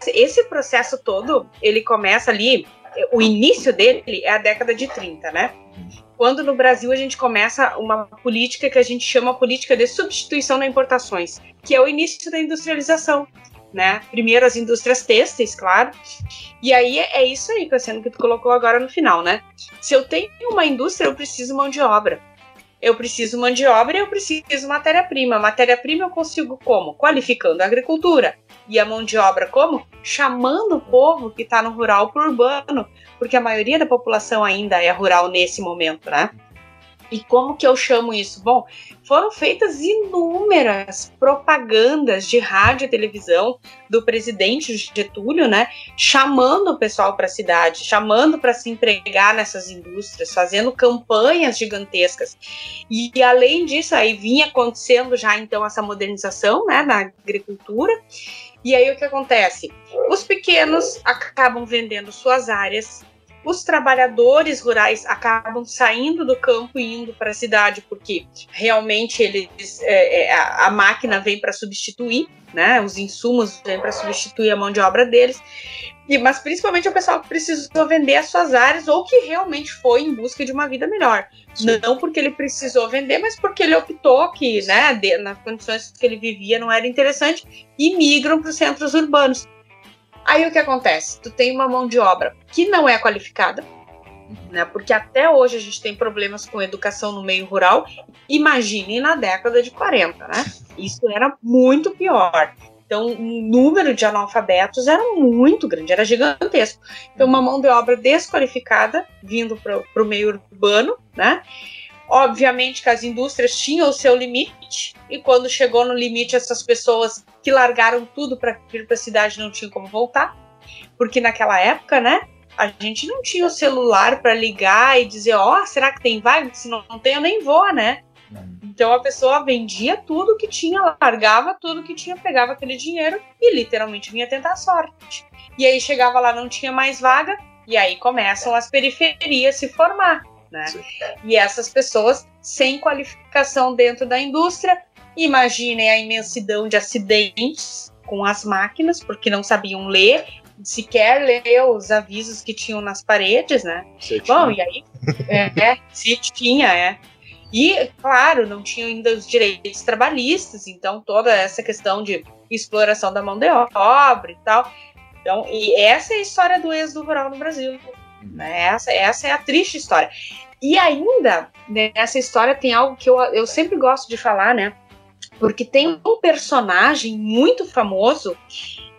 esse processo todo, ele começa ali o início dele é a década de 30, né? Quando no Brasil a gente começa uma política que a gente chama política de substituição das importações, que é o início da industrialização, né? Primeiro as indústrias têxteis, claro. E aí é, isso aí, Cassiano, que tu colocou agora no final, né? Se eu tenho uma indústria, eu preciso mão de obra. Eu preciso mão de obra e eu preciso matéria-prima. Matéria-prima eu consigo como? Qualificando a agricultura. E a mão de obra como? Chamando o povo que está no rural para o urbano, porque a maioria da população ainda é rural nesse momento, né? E como que eu chamo isso? Bom, foram feitas inúmeras propagandas de rádio e televisão do presidente Getúlio, né, chamando o pessoal para a cidade, chamando para se empregar nessas indústrias, fazendo campanhas gigantescas. E, e, além disso, aí vinha acontecendo já então essa modernização, né, na agricultura. E aí o que acontece? Os pequenos acabam vendendo suas áreas os trabalhadores rurais acabam saindo do campo e indo para a cidade, porque realmente eles, é, é, a, a máquina vem para substituir, né? Os insumos vêm para substituir a mão de obra deles. E, mas principalmente o pessoal que precisou vender as suas áreas ou que realmente foi em busca de uma vida melhor. Sim. Não porque ele precisou vender, mas porque ele optou que, né, de, nas condições que ele vivia não era interessante e migram para os centros urbanos. Aí o que acontece? Tu tem uma mão de obra que não é qualificada, né? Porque até hoje a gente tem problemas com educação no meio rural. Imagine na década de 40, né? Isso era muito pior. Então, o número de analfabetos era muito grande, era gigantesco. Então, uma mão de obra desqualificada vindo para o meio urbano, né? Obviamente que as indústrias tinham o seu limite, e quando chegou no limite, essas pessoas que largaram tudo para vir para a cidade não tinham como voltar, porque naquela época, né, a gente não tinha o celular para ligar e dizer: Ó, oh, será que tem vaga? Se não, não tem, eu nem vou, né? Então a pessoa vendia tudo que tinha, largava tudo que tinha, pegava aquele dinheiro e literalmente vinha tentar a sorte. E aí chegava lá, não tinha mais vaga, e aí começam as periferias se formar né? Sim. E essas pessoas sem qualificação dentro da indústria, imaginem a imensidão de acidentes com as máquinas, porque não sabiam ler, sequer ler os avisos que tinham nas paredes, né? Bom, e aí, é, é, se tinha, é. E, claro, não tinham ainda os direitos trabalhistas, então toda essa questão de exploração da mão de obra e tal. Então, e essa é a história do êxodo rural no Brasil. Né? Essa, essa é a triste história. E ainda, nessa história tem algo que eu, eu sempre gosto de falar, né? Porque tem um personagem muito famoso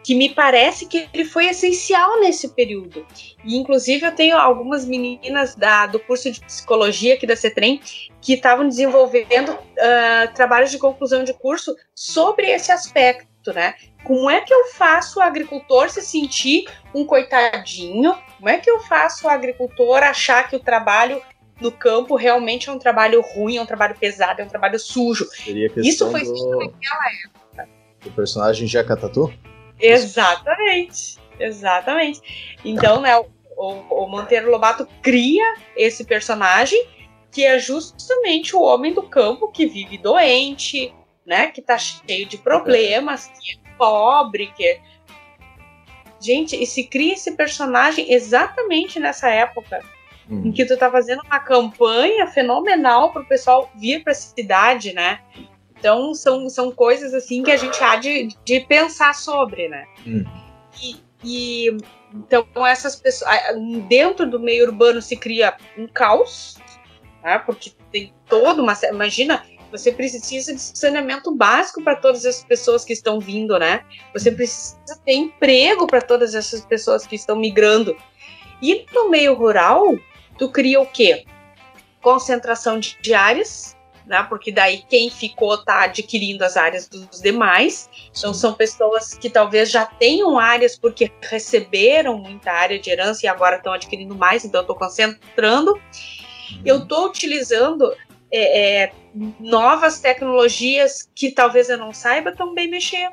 que me parece que ele foi essencial nesse período. E inclusive eu tenho algumas meninas da, do curso de psicologia aqui da CETREM que estavam desenvolvendo uh, trabalhos de conclusão de curso sobre esse aspecto, né? Como é que eu faço o agricultor se sentir um coitadinho? Como é que eu faço o agricultor achar que o trabalho no campo realmente é um trabalho ruim, é um trabalho pesado, é um trabalho sujo? Isso foi do... naquela época. O personagem Jeca Tatu? Exatamente, exatamente. Então, né, o, o Monteiro Lobato cria esse personagem que é justamente o homem do campo que vive doente, né, que tá cheio de problemas, que é pobre, que é... Gente, e se cria esse personagem exatamente nessa época uhum. em que tu tá fazendo uma campanha fenomenal pro pessoal vir pra cidade, né? Então, são, são coisas assim que a gente há de, de pensar sobre, né? Hum. E, e, então, essas pessoas. Dentro do meio urbano se cria um caos, tá? porque tem toda uma. Imagina, você precisa de saneamento básico para todas as pessoas que estão vindo, né? Você precisa ter emprego para todas essas pessoas que estão migrando. E no meio rural, tu cria o quê? Concentração de áreas, né? Porque daí quem ficou está adquirindo as áreas dos demais. Então são pessoas que talvez já tenham áreas porque receberam muita área de herança e agora estão adquirindo mais, então estou concentrando. Eu estou utilizando é, é, novas tecnologias que talvez eu não saiba também mexer.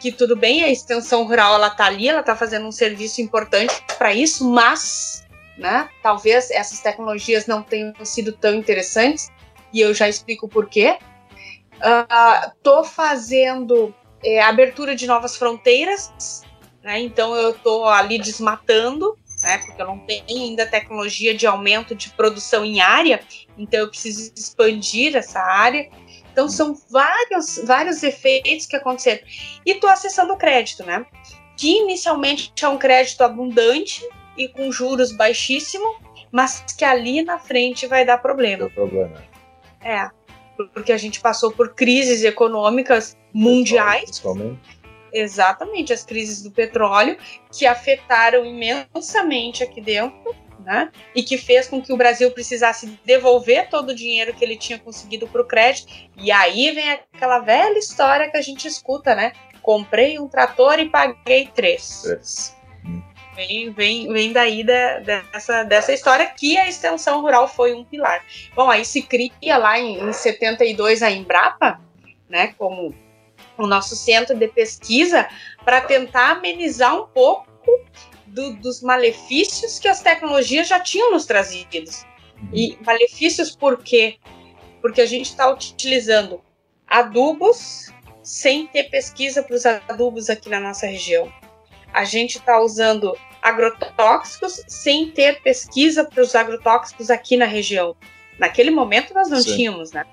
Que tudo bem, a extensão rural ela tá ali, ela está fazendo um serviço importante para isso, mas né, talvez essas tecnologias não tenham sido tão interessantes e eu já explico por quê. Uh, tô fazendo é, abertura de novas fronteiras, né? então eu tô ali desmatando, né? porque eu não tenho ainda tecnologia de aumento de produção em área, então eu preciso expandir essa área. Então são vários, vários efeitos que aconteceram. E tô acessando o crédito, né? Que inicialmente é um crédito abundante e com juros baixíssimos, mas que ali na frente vai dar problema. Problema. É, porque a gente passou por crises econômicas mundiais. Principalmente. Exatamente, as crises do petróleo, que afetaram imensamente aqui dentro, né? E que fez com que o Brasil precisasse devolver todo o dinheiro que ele tinha conseguido para o crédito. E aí vem aquela velha história que a gente escuta, né? Comprei um trator e paguei três. três. Vem, vem, vem daí da, dessa, dessa história que a extensão rural foi um pilar. Bom, aí se cria lá em, em 72 a Embrapa, né, como o nosso centro de pesquisa, para tentar amenizar um pouco do, dos malefícios que as tecnologias já tinham nos trazido. E malefícios por quê? Porque a gente está utilizando adubos sem ter pesquisa para os adubos aqui na nossa região a gente está usando agrotóxicos sem ter pesquisa para os agrotóxicos aqui na região. Naquele momento nós não Sim. tínhamos, né?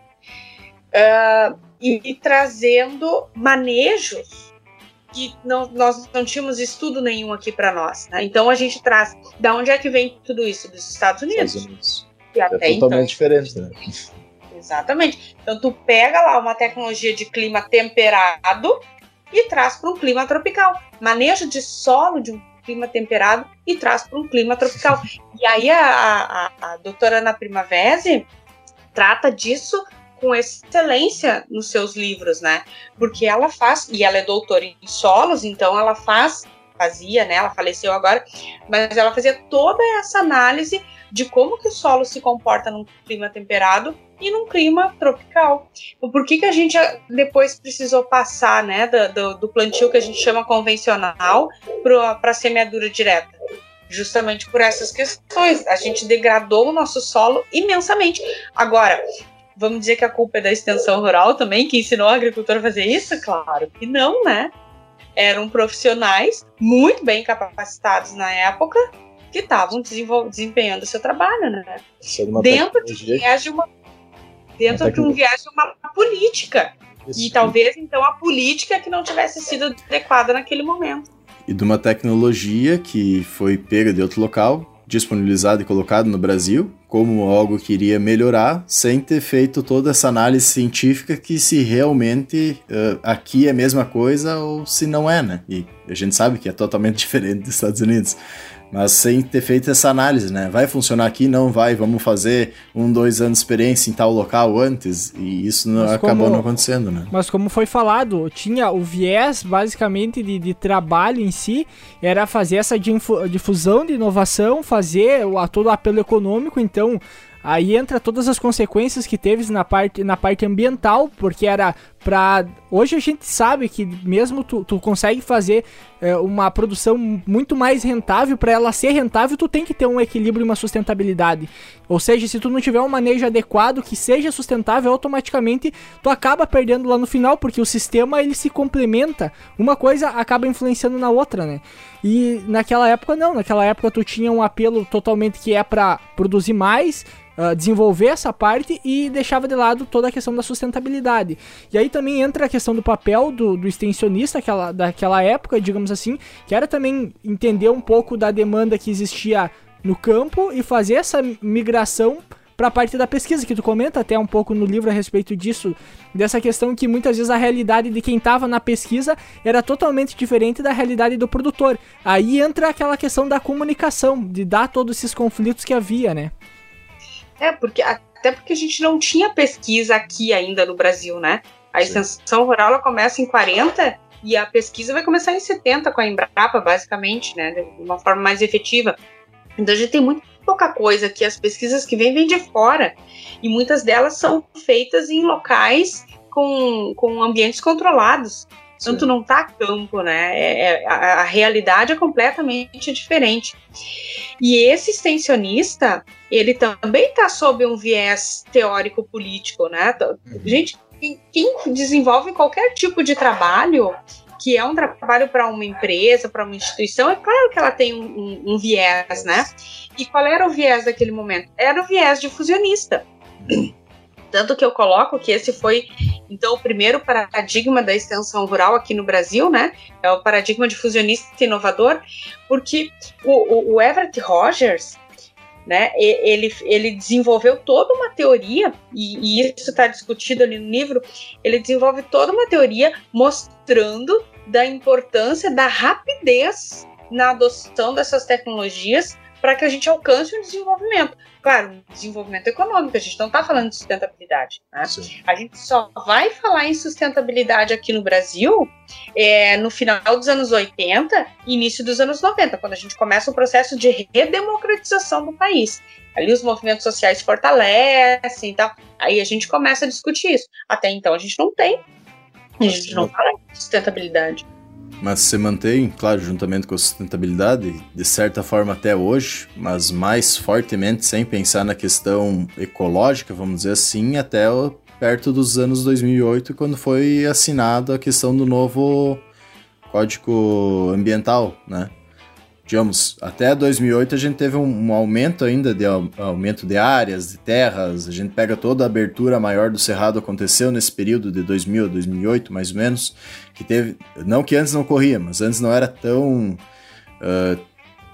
Uh, e, e, trazendo manejos que não, nós não tínhamos estudo nenhum aqui para nós. Né? Então a gente traz. Da onde é que vem tudo isso? Dos Estados Unidos. Estados Unidos. E é até totalmente então, diferente, né? Exatamente. Então tu pega lá uma tecnologia de clima temperado e traz para um clima tropical. Manejo de solo de um clima temperado e traz para um clima tropical. e aí a, a, a doutora Ana Primavera trata disso com excelência nos seus livros, né? Porque ela faz, e ela é doutora em solos, então ela faz, fazia, né? Ela faleceu agora, mas ela fazia toda essa análise de como que o solo se comporta num clima temperado e num clima tropical. Por que, que a gente depois precisou passar né, do, do plantio que a gente chama convencional para a semeadura direta? Justamente por essas questões. A gente degradou o nosso solo imensamente. Agora, vamos dizer que a culpa é da extensão rural também, que ensinou a agricultor a fazer isso? Claro que não, né? Eram profissionais muito bem capacitados na época que estavam desempenhando o seu trabalho, né? Dentro de viés de uma dentro de um viés de uma política. Isso. E talvez então a política que não tivesse sido adequada naquele momento. E de uma tecnologia que foi pega de outro local disponibilizado e colocado no Brasil como algo que iria melhorar, sem ter feito toda essa análise científica que se realmente uh, aqui é a mesma coisa ou se não é, né? E a gente sabe que é totalmente diferente dos Estados Unidos mas sem ter feito essa análise, né? Vai funcionar aqui? Não vai, vamos fazer um, dois anos de experiência em tal local antes, e isso não, acabou não acontecendo, né? Mas como foi falado, tinha o viés, basicamente, de, de trabalho em si, era fazer essa difusão de inovação, fazer o, todo o apelo econômico, então Aí entra todas as consequências que teve na parte, na parte ambiental, porque era pra. Hoje a gente sabe que mesmo tu, tu consegue fazer é, uma produção muito mais rentável, para ela ser rentável, tu tem que ter um equilíbrio e uma sustentabilidade. Ou seja, se tu não tiver um manejo adequado que seja sustentável, automaticamente tu acaba perdendo lá no final, porque o sistema ele se complementa. Uma coisa acaba influenciando na outra, né? E naquela época não, naquela época tu tinha um apelo totalmente que é para produzir mais, Uh, desenvolver essa parte e deixava de lado toda a questão da sustentabilidade. E aí também entra a questão do papel do, do extensionista aquela, daquela época, digamos assim, que era também entender um pouco da demanda que existia no campo e fazer essa migração para a parte da pesquisa, que tu comenta até um pouco no livro a respeito disso, dessa questão que muitas vezes a realidade de quem estava na pesquisa era totalmente diferente da realidade do produtor. Aí entra aquela questão da comunicação, de dar todos esses conflitos que havia, né? É, porque até porque a gente não tinha pesquisa aqui ainda no Brasil, né? A Sim. extensão rural ela começa em 40 e a pesquisa vai começar em 70 com a Embrapa, basicamente, né? De uma forma mais efetiva. Então a gente tem muito pouca coisa que as pesquisas que vêm vêm de fora e muitas delas são feitas em locais com, com ambientes controlados. Tanto não tá campo, né? É, é, a, a, realidade é completamente diferente. E esse extensionista, ele também está sob um viés teórico político, né? Uhum. Gente, quem, desenvolve qualquer tipo de trabalho que é um trabalho para uma empresa, para uma instituição, é claro que ela tem um, um, um, viés, né? E qual era o viés daquele momento? Era o viés de fusionista. Tanto que eu coloco que esse foi, então, o primeiro paradigma da extensão rural aqui no Brasil, né? É o paradigma de fusionista inovador, porque o, o, o Everett Rogers, né? Ele, ele desenvolveu toda uma teoria, e, e isso está discutido ali no livro. Ele desenvolve toda uma teoria mostrando da importância da rapidez na adoção dessas tecnologias para que a gente alcance o desenvolvimento. Claro, desenvolvimento econômico, a gente não está falando de sustentabilidade. Né? A gente só vai falar em sustentabilidade aqui no Brasil é, no final dos anos 80 e início dos anos 90, quando a gente começa o processo de redemocratização do país. Ali os movimentos sociais fortalecem e tal. Aí a gente começa a discutir isso. Até então a gente não tem. A gente não fala em sustentabilidade mas se mantém, claro, juntamente com a sustentabilidade, de certa forma até hoje, mas mais fortemente sem pensar na questão ecológica, vamos dizer assim, até perto dos anos 2008, quando foi assinada a questão do novo Código Ambiental, né? Digamos, até 2008 a gente teve um, um, aumento ainda de aumento de áreas, de terras, a gente pega toda a abertura maior do Cerrado aconteceu nesse período de 2000 a 2008, mais ou menos, que teve, não que antes não corria, mas antes não era tão uh,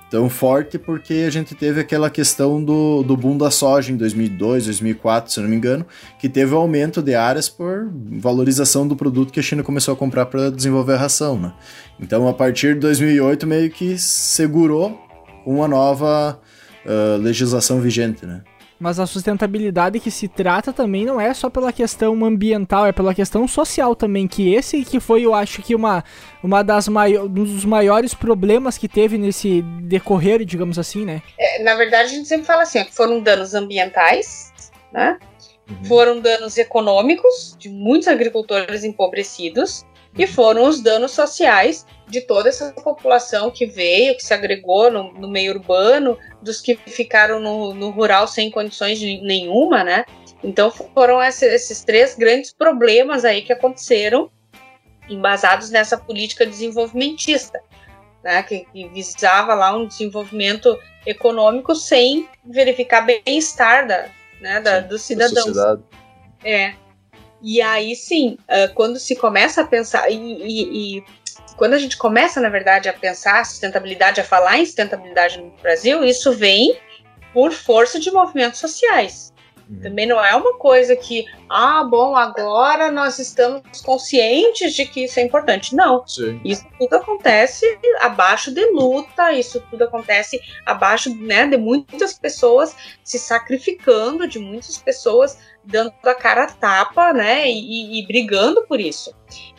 tão forte porque a gente teve aquela questão do, do boom da soja em 2002, 2004, se não me engano, que teve um aumento de áreas por valorização do produto que a China começou a comprar para desenvolver a ração, né? Então, a partir de 2008, meio que segurou uma nova uh, legislação vigente, né? Mas a sustentabilidade que se trata também não é só pela questão ambiental, é pela questão social também, que esse que foi, eu acho que uma, uma das mai um dos maiores problemas que teve nesse decorrer, digamos assim, né? É, na verdade, a gente sempre fala assim, que foram danos ambientais, né? Uhum. Foram danos econômicos de muitos agricultores empobrecidos e foram os danos sociais de toda essa população que veio, que se agregou no, no meio urbano, dos que ficaram no, no, rural sem condições nenhuma, né? Então foram esses, três grandes problemas aí que aconteceram, embasados nessa política desenvolvimentista, né? Que, que visava lá um desenvolvimento econômico sem verificar bem-estar da, né, da, Sim, dos cidadãos. É. E aí sim, uh, quando se começa a pensar, e, e, e quando a gente começa, na verdade, a pensar sustentabilidade, a falar em sustentabilidade no Brasil, isso vem por força de movimentos sociais. Uhum. Também não é uma coisa que, ah, bom, agora nós estamos conscientes de que isso é importante. Não. Sim. Isso tudo acontece abaixo de luta, isso tudo acontece abaixo né, de muitas pessoas se sacrificando, de muitas pessoas dando a cara a tapa, né, e, e brigando por isso.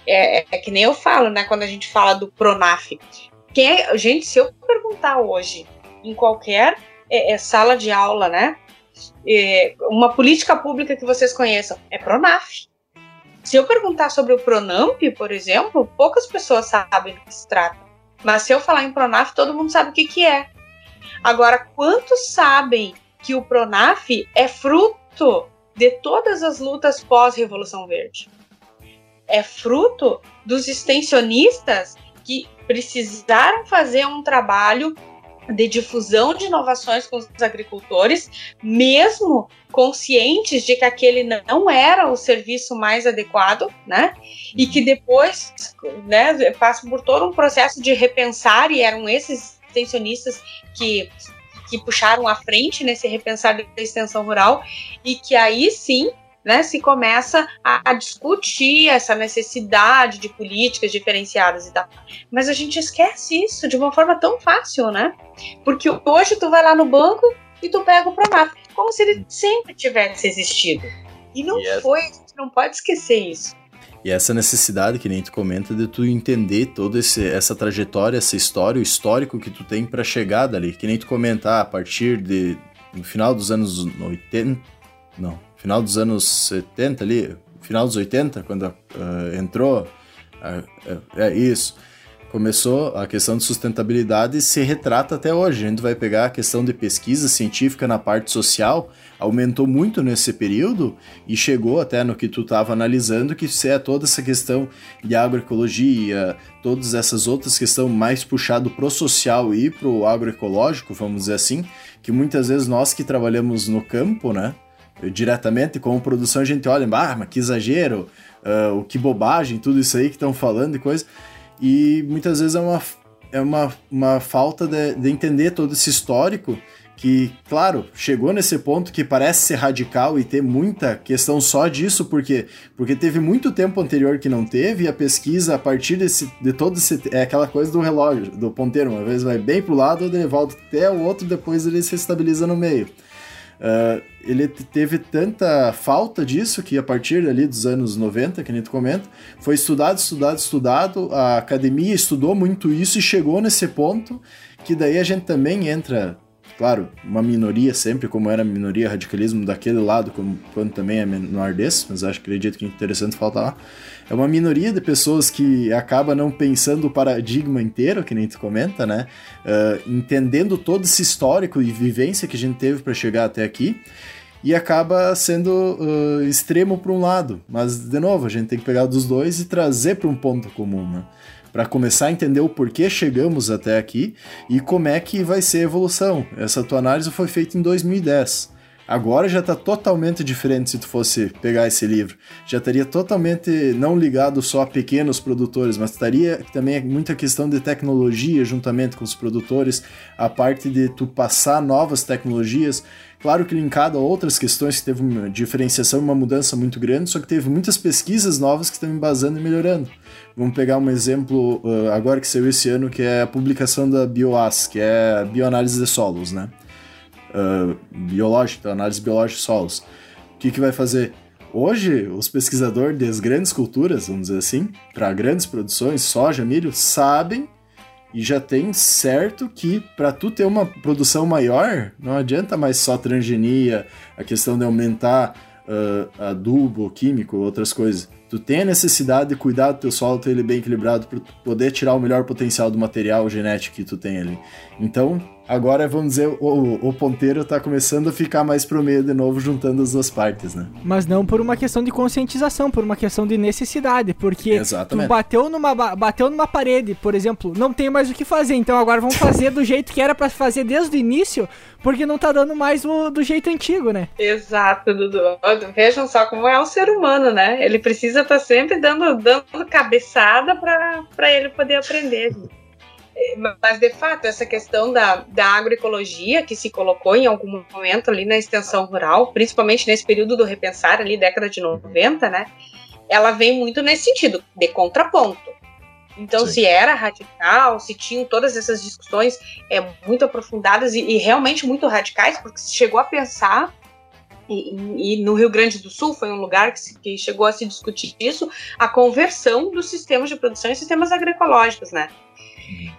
É, é, que nem eu falo, né, quando a gente fala do Pronaf. Quem é, gente, se eu perguntar hoje em qualquer é, é, sala de aula, né, é, uma política pública que vocês conheçam, é Pronaf. Se eu perguntar sobre o Pronamp, por exemplo, poucas pessoas sabem do que se trata. Mas se eu falar em Pronaf, todo mundo sabe o que, que é. Agora, quantos sabem que o Pronaf é fruto de todas as lutas pós-Revolução Verde? É fruto dos extensionistas que precisaram fazer um trabalho de difusão de inovações com os agricultores, mesmo conscientes de que aquele não era o serviço mais adequado, né? E que depois, né, passa por todo um processo de repensar e eram esses extensionistas que que puxaram à frente nesse repensar da extensão rural e que aí sim né, se começa a, a, discutir essa necessidade de políticas diferenciadas e tal. Mas a gente esquece isso de uma forma tão fácil, né? Porque hoje tu vai lá no banco e tu pega o Pronaf, como se ele sempre tivesse existido. E não yes. foi, a gente não pode esquecer isso. E essa necessidade, que nem tu comenta, de tu entender toda esse, essa trajetória, essa história, o histórico que tu tem para chegar dali. Que nem tu comentar, a partir de no final dos anos 80, não, final dos anos 70 ali, final dos 80, quando uh, entrou, uh, é isso, começou a questão de sustentabilidade se retrata até hoje. A gente vai pegar a questão de pesquisa científica na parte social, aumentou muito nesse período e chegou até no que tu estava analisando, que é toda essa questão de agroecologia, todas essas outras questões mais puxado pro social e pro agroecológico, vamos dizer assim, que muitas vezes nós que trabalhamos no campo, né, diretamente como produção, a gente olha, ah, mas que exagero, uh, que bobagem, tudo isso aí que estão falando e coisa. E muitas vezes é uma, é uma, uma falta de, de entender todo esse histórico que, claro, chegou nesse ponto que parece ser radical e ter muita questão só disso, porque porque teve muito tempo anterior que não teve, e a pesquisa, a partir desse, de todo esse. É aquela coisa do relógio, do ponteiro, uma vez vai bem pro lado, ele volta até o outro, depois ele se estabiliza no meio. Uh, ele teve tanta falta disso que a partir ali dos anos 90, que a gente comenta, foi estudado, estudado, estudado, a academia estudou muito isso e chegou nesse ponto que daí a gente também entra claro, uma minoria sempre, como era a minoria radicalismo daquele lado, como quando também é menor desse, mas acho acredito que é interessante faltar lá. É uma minoria de pessoas que acaba não pensando o paradigma inteiro, que nem tu comenta, né? Uh, entendendo todo esse histórico e vivência que a gente teve para chegar até aqui e acaba sendo uh, extremo para um lado. Mas, de novo, a gente tem que pegar dos dois e trazer para um ponto comum, né? para começar a entender o porquê chegamos até aqui e como é que vai ser a evolução. Essa tua análise foi feita em 2010. Agora já está totalmente diferente se tu fosse pegar esse livro. Já estaria totalmente não ligado só a pequenos produtores, mas estaria também muita questão de tecnologia juntamente com os produtores, a parte de tu passar novas tecnologias. Claro que linkado a outras questões que teve uma diferenciação uma mudança muito grande, só que teve muitas pesquisas novas que estão embasando e melhorando. Vamos pegar um exemplo uh, agora que saiu esse ano, que é a publicação da BioAS, que é a bioanálise de solos, né? Uh, biológica, análise biológica de solos. O que, que vai fazer? Hoje, os pesquisadores das grandes culturas, vamos dizer assim, para grandes produções, soja, milho, sabem e já tem certo que para tu ter uma produção maior, não adianta mais só transgenia, a questão de aumentar uh, adubo químico, outras coisas. Tu tem a necessidade de cuidar do teu solo, ter ele bem equilibrado para poder tirar o melhor potencial do material genético que tu tem ali. Então, Agora, vamos dizer, o, o ponteiro tá começando a ficar mais pro meio de novo, juntando as duas partes, né? Mas não por uma questão de conscientização, por uma questão de necessidade. Porque Exatamente. tu bateu numa, bateu numa parede, por exemplo, não tem mais o que fazer, então agora vamos fazer do jeito que era para fazer desde o início, porque não tá dando mais o, do jeito antigo, né? Exato, Dudu. Vejam só como é um ser humano, né? Ele precisa estar tá sempre dando, dando cabeçada para ele poder aprender. Mas, de fato, essa questão da, da agroecologia que se colocou em algum momento ali na extensão rural, principalmente nesse período do repensar, ali, década de 90, né? Ela vem muito nesse sentido, de contraponto. Então, Sim. se era radical, se tinham todas essas discussões é, muito aprofundadas e, e realmente muito radicais, porque se chegou a pensar e, e, no Rio Grande do Sul foi um lugar que, se, que, chegou a se discutir isso, a conversão dos sistemas de produção em sistemas agroecológicos, né?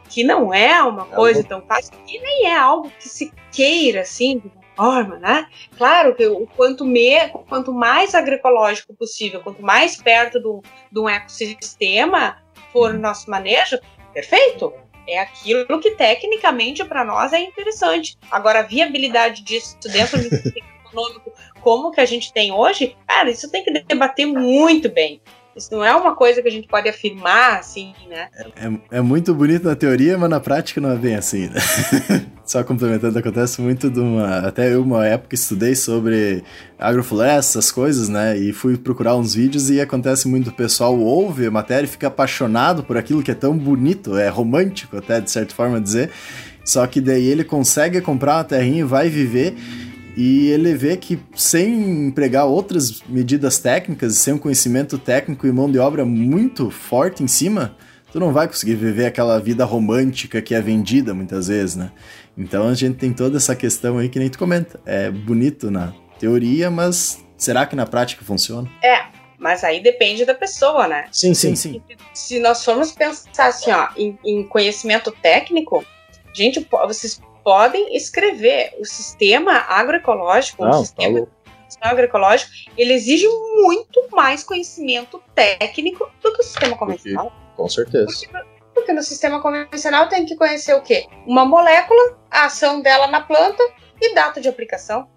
Que não é uma é coisa tão fácil e nem é algo que se queira assim de uma forma, né? Claro que o quanto, me, quanto mais agroecológico possível, quanto mais perto do, do ecossistema for o uhum. nosso manejo, perfeito. É aquilo que tecnicamente para nós é interessante. Agora, a viabilidade disso dentro do sistema econômico, como que a gente tem hoje, cara, isso tem que debater muito bem. Isso não é uma coisa que a gente pode afirmar, assim, né? É, é muito bonito na teoria, mas na prática não é bem assim, né? Só complementando, acontece muito de uma. Até eu, uma época, estudei sobre agrofloresta, essas coisas, né? E fui procurar uns vídeos e acontece muito o pessoal ouve a matéria e fica apaixonado por aquilo que é tão bonito, é romântico, até de certa forma dizer. Só que daí ele consegue comprar uma terrinha e vai viver e ele vê que sem empregar outras medidas técnicas, sem um conhecimento técnico e mão de obra muito forte em cima, tu não vai conseguir viver aquela vida romântica que é vendida muitas vezes, né? Então a gente tem toda essa questão aí que nem tu comenta. É bonito na teoria, mas será que na prática funciona? É, mas aí depende da pessoa, né? Sim, sim, sim. Se nós formos pensar assim, ó, em, em conhecimento técnico, gente, vocês podem escrever. O sistema agroecológico, Não, o sistema agroecológico, ele exige muito mais conhecimento técnico do que o sistema convencional. Com certeza. Porque, porque no sistema convencional tem que conhecer o quê? Uma molécula, a ação dela na planta e data de aplicação.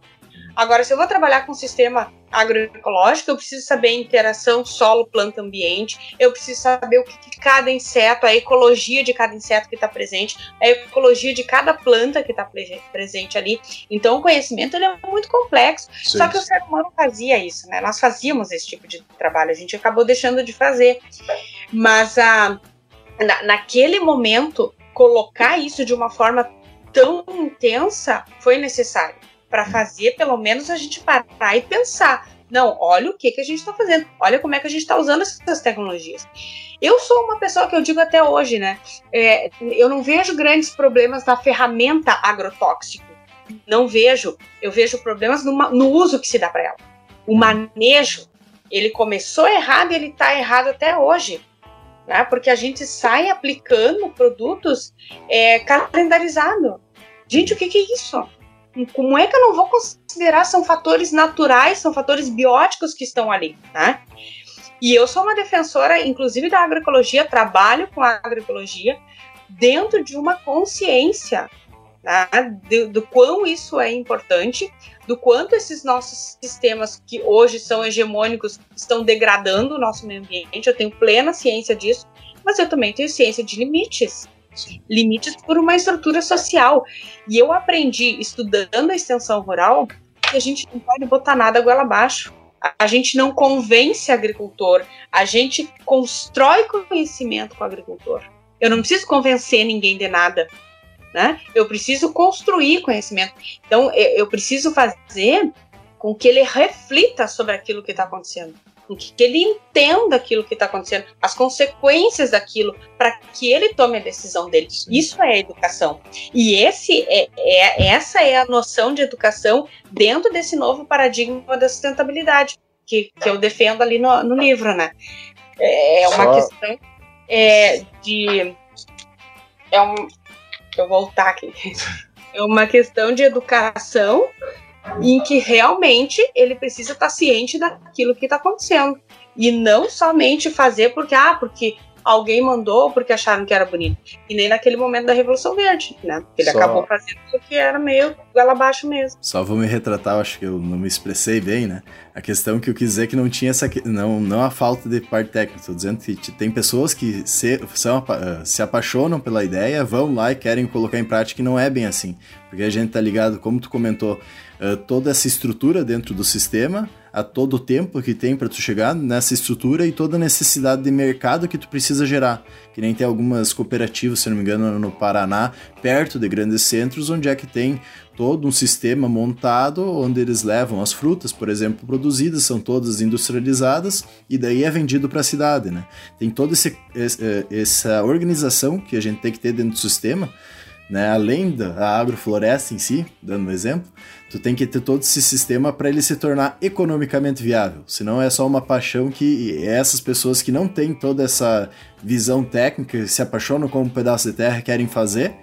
Agora, se eu vou trabalhar com um sistema agroecológico, eu preciso saber a interação solo-planta-ambiente, eu preciso saber o que, que, cada inseto, a ecologia de cada inseto que está presente, a ecologia de cada planta que está presente ali. Então, o conhecimento ele é muito complexo. Sim. Só que o ser humano fazia isso, né? Nós fazíamos esse tipo de trabalho, a gente acabou deixando de fazer. Mas a, na, naquele momento, colocar isso de uma forma tão intensa foi necessário para fazer pelo menos a gente parar e pensar. Não, olha o que, que a gente está fazendo, olha como é que a gente está usando essas tecnologias. Eu sou uma pessoa que eu digo até hoje, né? É, eu não vejo grandes problemas na ferramenta agrotóxico. Não vejo. Eu vejo problemas no, no uso que se dá para ela. O manejo, ele começou errado e ele está errado até hoje. Né? Porque a gente sai aplicando produtos é, calendarizados. Gente, o que, que é isso? Como é que eu não vou considerar são fatores naturais, são fatores bióticos que estão ali, né? E eu sou uma defensora, inclusive da agroecologia, trabalho com a agroecologia dentro de uma consciência né, do, do quão isso é importante, do quanto esses nossos sistemas que hoje são hegemônicos estão degradando o nosso meio ambiente. Eu tenho plena ciência disso, mas eu também tenho ciência de limites limites por uma estrutura social. E eu aprendi, estudando a extensão rural, que a gente não pode botar nada goela abaixo. A gente não convence agricultor, a gente constrói conhecimento com o agricultor. Eu não preciso convencer ninguém de nada. Né? Eu preciso construir conhecimento. Então, eu preciso fazer com que ele reflita sobre aquilo que está acontecendo que ele entenda aquilo que está acontecendo, as consequências daquilo, para que ele tome a decisão dele. Isso é educação. E esse é, é, essa é a noção de educação dentro desse novo paradigma da sustentabilidade que, que eu defendo ali no, no livro, né? É, é uma Só... questão é, de é um eu vou voltar aqui. É uma questão de educação em que realmente ele precisa estar ciente daquilo que está acontecendo. E não somente fazer porque, ah, porque alguém mandou porque acharam que era bonito. E nem naquele momento da Revolução Verde, né? Ele Só... acabou fazendo porque era meio goela abaixo mesmo. Só vou me retratar, acho que eu não me expressei bem, né? A questão que eu quis dizer é que não tinha essa. Não, não a falta de parte técnica. Estou dizendo que tem pessoas que se, são, eh, se apaixonam pela ideia, vão lá e querem colocar em prática e não é bem assim. Porque a gente tá ligado, como tu comentou, uh, toda essa estrutura dentro do sistema, a todo o tempo que tem para tu chegar nessa estrutura e toda a necessidade de mercado que tu precisa gerar. Que nem tem algumas cooperativas, se não me engano, no Paraná, perto de grandes centros, onde é que tem todo um sistema montado onde eles levam as frutas, por exemplo, produzidas, são todas industrializadas e daí é vendido para a cidade, né? Tem toda eh, essa organização que a gente tem que ter dentro do sistema, né? Além da agrofloresta em si, dando um exemplo, tu tem que ter todo esse sistema para ele se tornar economicamente viável. Senão é só uma paixão que essas pessoas que não têm toda essa visão técnica, se apaixonam com um pedaço de terra querem fazer,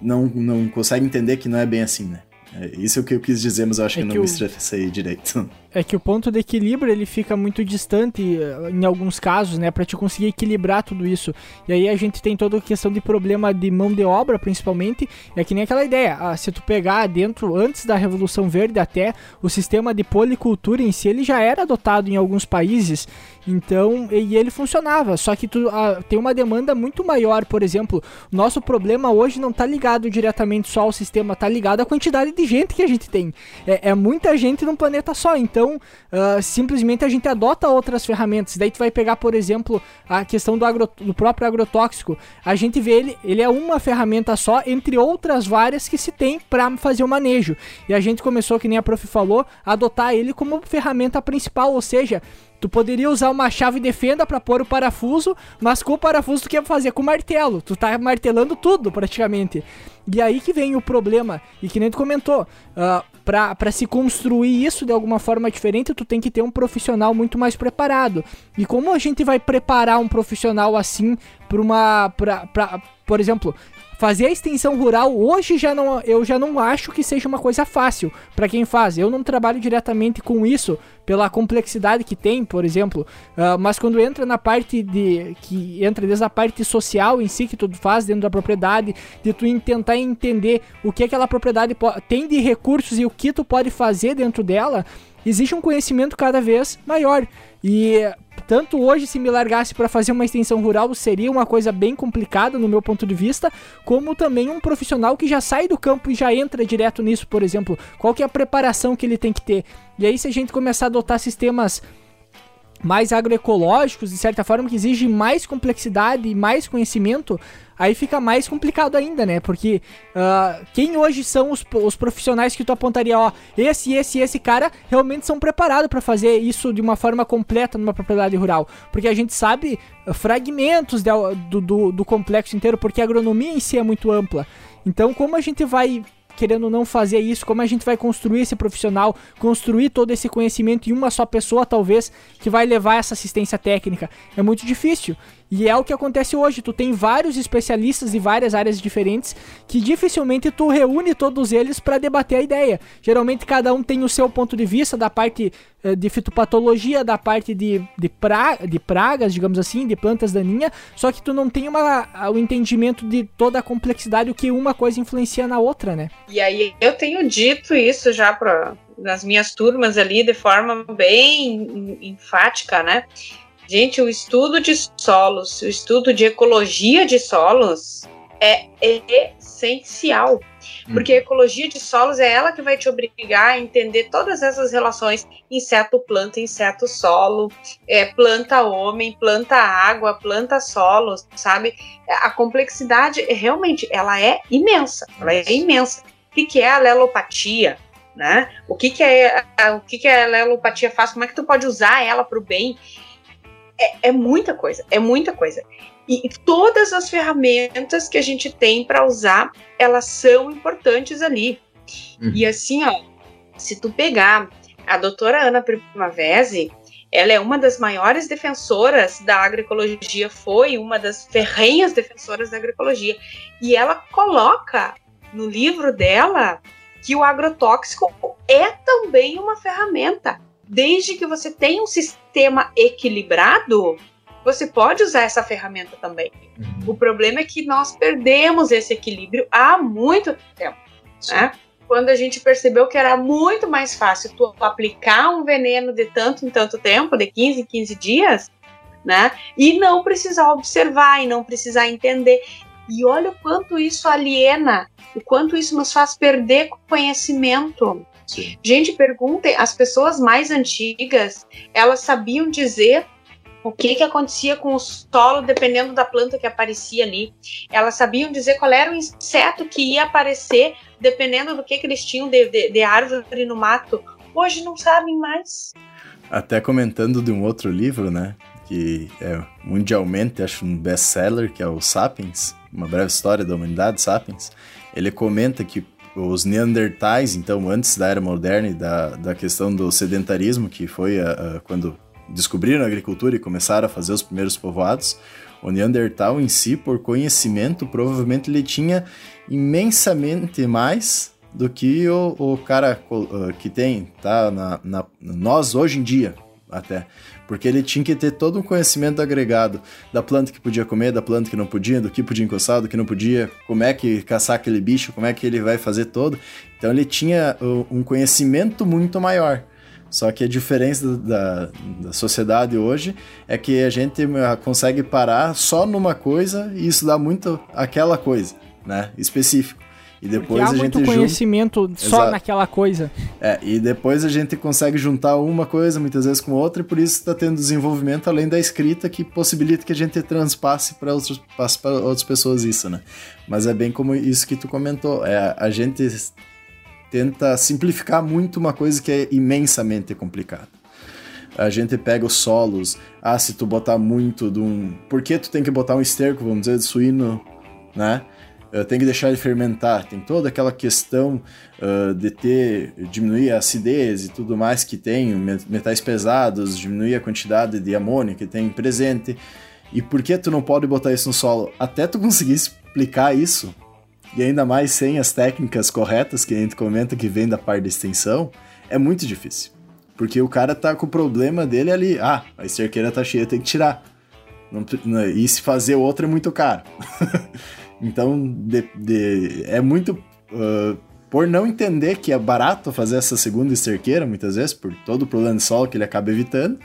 não, não consegue entender que não é bem assim, né? É, isso é o que eu quis dizer, mas eu acho é que, que não o... me estressei direito. É que o ponto de equilíbrio ele fica muito distante eh, em alguns casos, né, para te conseguir equilibrar tudo isso. E aí a gente tem toda a questão de problema de mão de obra, principalmente. É que nem aquela ideia, ah, se tu pegar dentro antes da Revolução Verde até o sistema de policultura em si, ele já era adotado em alguns países. Então, e ele funcionava, só que tu ah, tem uma demanda muito maior, por exemplo, nosso problema hoje não está ligado diretamente só ao sistema, está ligado à quantidade de gente que a gente tem. É, é muita gente num planeta só, então então, uh, simplesmente a gente adota outras ferramentas. Daí tu vai pegar, por exemplo, a questão do, agro, do próprio agrotóxico. A gente vê ele, ele é uma ferramenta só, entre outras várias que se tem para fazer o manejo. E a gente começou, que nem a prof falou, a adotar ele como ferramenta principal, ou seja, Tu poderia usar uma chave de fenda para pôr o parafuso, mas com o parafuso tu quer fazer com martelo. Tu tá martelando tudo praticamente. E aí que vem o problema, e que nem tu comentou, uh, para se construir isso de alguma forma diferente, tu tem que ter um profissional muito mais preparado. E como a gente vai preparar um profissional assim para uma. Pra, pra, por exemplo, fazer a extensão rural hoje já não, eu já não acho que seja uma coisa fácil para quem faz. Eu não trabalho diretamente com isso pela complexidade que tem, por exemplo, uh, mas quando entra na parte de que entra desde a parte social em si que tu faz dentro da propriedade, de tu tentar entender o que aquela propriedade tem de recursos e o que tu pode fazer dentro dela, existe um conhecimento cada vez maior. E tanto hoje, se me largasse para fazer uma extensão rural, seria uma coisa bem complicada no meu ponto de vista, como também um profissional que já sai do campo e já entra direto nisso, por exemplo. Qual que é a preparação que ele tem que ter? E aí, se a gente começar a adotar sistemas mais agroecológicos, de certa forma, que exigem mais complexidade e mais conhecimento, aí fica mais complicado ainda, né? Porque uh, quem hoje são os, os profissionais que tu apontaria, ó, esse, esse esse cara realmente são preparados para fazer isso de uma forma completa numa propriedade rural? Porque a gente sabe uh, fragmentos de, do, do, do complexo inteiro, porque a agronomia em si é muito ampla. Então, como a gente vai querendo não fazer isso, como a gente vai construir esse profissional, construir todo esse conhecimento em uma só pessoa, talvez, que vai levar essa assistência técnica. É muito difícil. E é o que acontece hoje. Tu tem vários especialistas de várias áreas diferentes que dificilmente tu reúne todos eles para debater a ideia. Geralmente cada um tem o seu ponto de vista da parte eh, de fitopatologia, da parte de, de, pra, de pragas, digamos assim, de plantas daninhas, só que tu não tem uma, o entendimento de toda a complexidade, o que uma coisa influencia na outra, né? E aí eu tenho dito isso já para nas minhas turmas ali de forma bem enfática, né? Gente, o estudo de solos, o estudo de ecologia de solos é essencial. Porque a ecologia de solos é ela que vai te obrigar a entender todas essas relações: inseto-planta, inseto-solo, é, planta-homem, planta-água, planta-solo, sabe? A complexidade realmente ela é imensa. Ela é imensa. O que é a lelopatia? Né? O que, que é o que, que a lelopatia faz? Como é que tu pode usar ela para o bem? É, é muita coisa, é muita coisa. E todas as ferramentas que a gente tem para usar, elas são importantes ali. Uhum. E assim, ó, se tu pegar a doutora Ana Primavesi, ela é uma das maiores defensoras da agroecologia, foi uma das ferrenhas defensoras da agroecologia. E ela coloca no livro dela que o agrotóxico é também uma ferramenta desde que você tenha um sistema equilibrado, você pode usar essa ferramenta também. Uhum. O problema é que nós perdemos esse equilíbrio há muito tempo. Né? Quando a gente percebeu que era muito mais fácil tu aplicar um veneno de tanto em tanto tempo, de 15 em 15 dias, né? E não precisar observar e não precisar entender. E olha o quanto isso aliena, o quanto isso nos faz perder conhecimento. Sim. Gente, perguntem, as pessoas mais antigas, elas sabiam dizer o que, que acontecia com o solo dependendo da planta que aparecia ali. Elas sabiam dizer qual era o inseto que ia aparecer dependendo do que, que eles tinham de, de, de árvore no mato. Hoje não sabem mais. Até comentando de um outro livro, né? Que é mundialmente, acho, um best-seller, que é o Sapiens, Uma Breve História da Humanidade, Sapiens. Ele comenta que os Neandertais, então, antes da Era Moderna e da, da questão do sedentarismo, que foi a, a, quando descobriram a agricultura e começaram a fazer os primeiros povoados, o Neandertal em si, por conhecimento, provavelmente ele tinha imensamente mais do que o, o cara uh, que tem, tá? Na, na, nós hoje em dia, até. Porque ele tinha que ter todo um conhecimento agregado da planta que podia comer, da planta que não podia, do que podia encostar, do que não podia, como é que caçar aquele bicho, como é que ele vai fazer todo. Então ele tinha um conhecimento muito maior. Só que a diferença da, da sociedade hoje é que a gente eh, consegue parar só numa coisa e isso dá muito aquela coisa, né? Específico. E depois há a muito gente conhecimento junta... só Exato. naquela coisa. É, e depois a gente consegue juntar uma coisa muitas vezes com outra e por isso está tendo desenvolvimento além da escrita que possibilita que a gente transpasse para outras pessoas isso, né? Mas é bem como isso que tu comentou, é a gente tenta simplificar muito uma coisa que é imensamente complicada. A gente pega os solos, ah, se tu botar muito de um. Por que tu tem que botar um esterco, vamos dizer, de suíno, né? Tem que deixar ele fermentar. Tem toda aquela questão uh, de ter, diminuir a acidez e tudo mais que tem, metais pesados, diminuir a quantidade de amônia que tem presente. E por que tu não pode botar isso no solo? Até tu conseguir explicar isso, e ainda mais sem as técnicas corretas que a gente comenta que vem da parte da extensão, é muito difícil. Porque o cara tá com o problema dele ali, ah, a esterqueira tá cheia, tem que tirar. Não, não, e se fazer outra é muito caro. então, de, de, é muito. Uh, por não entender que é barato fazer essa segunda esterqueira, muitas vezes, por todo o problema de solo que ele acaba evitando,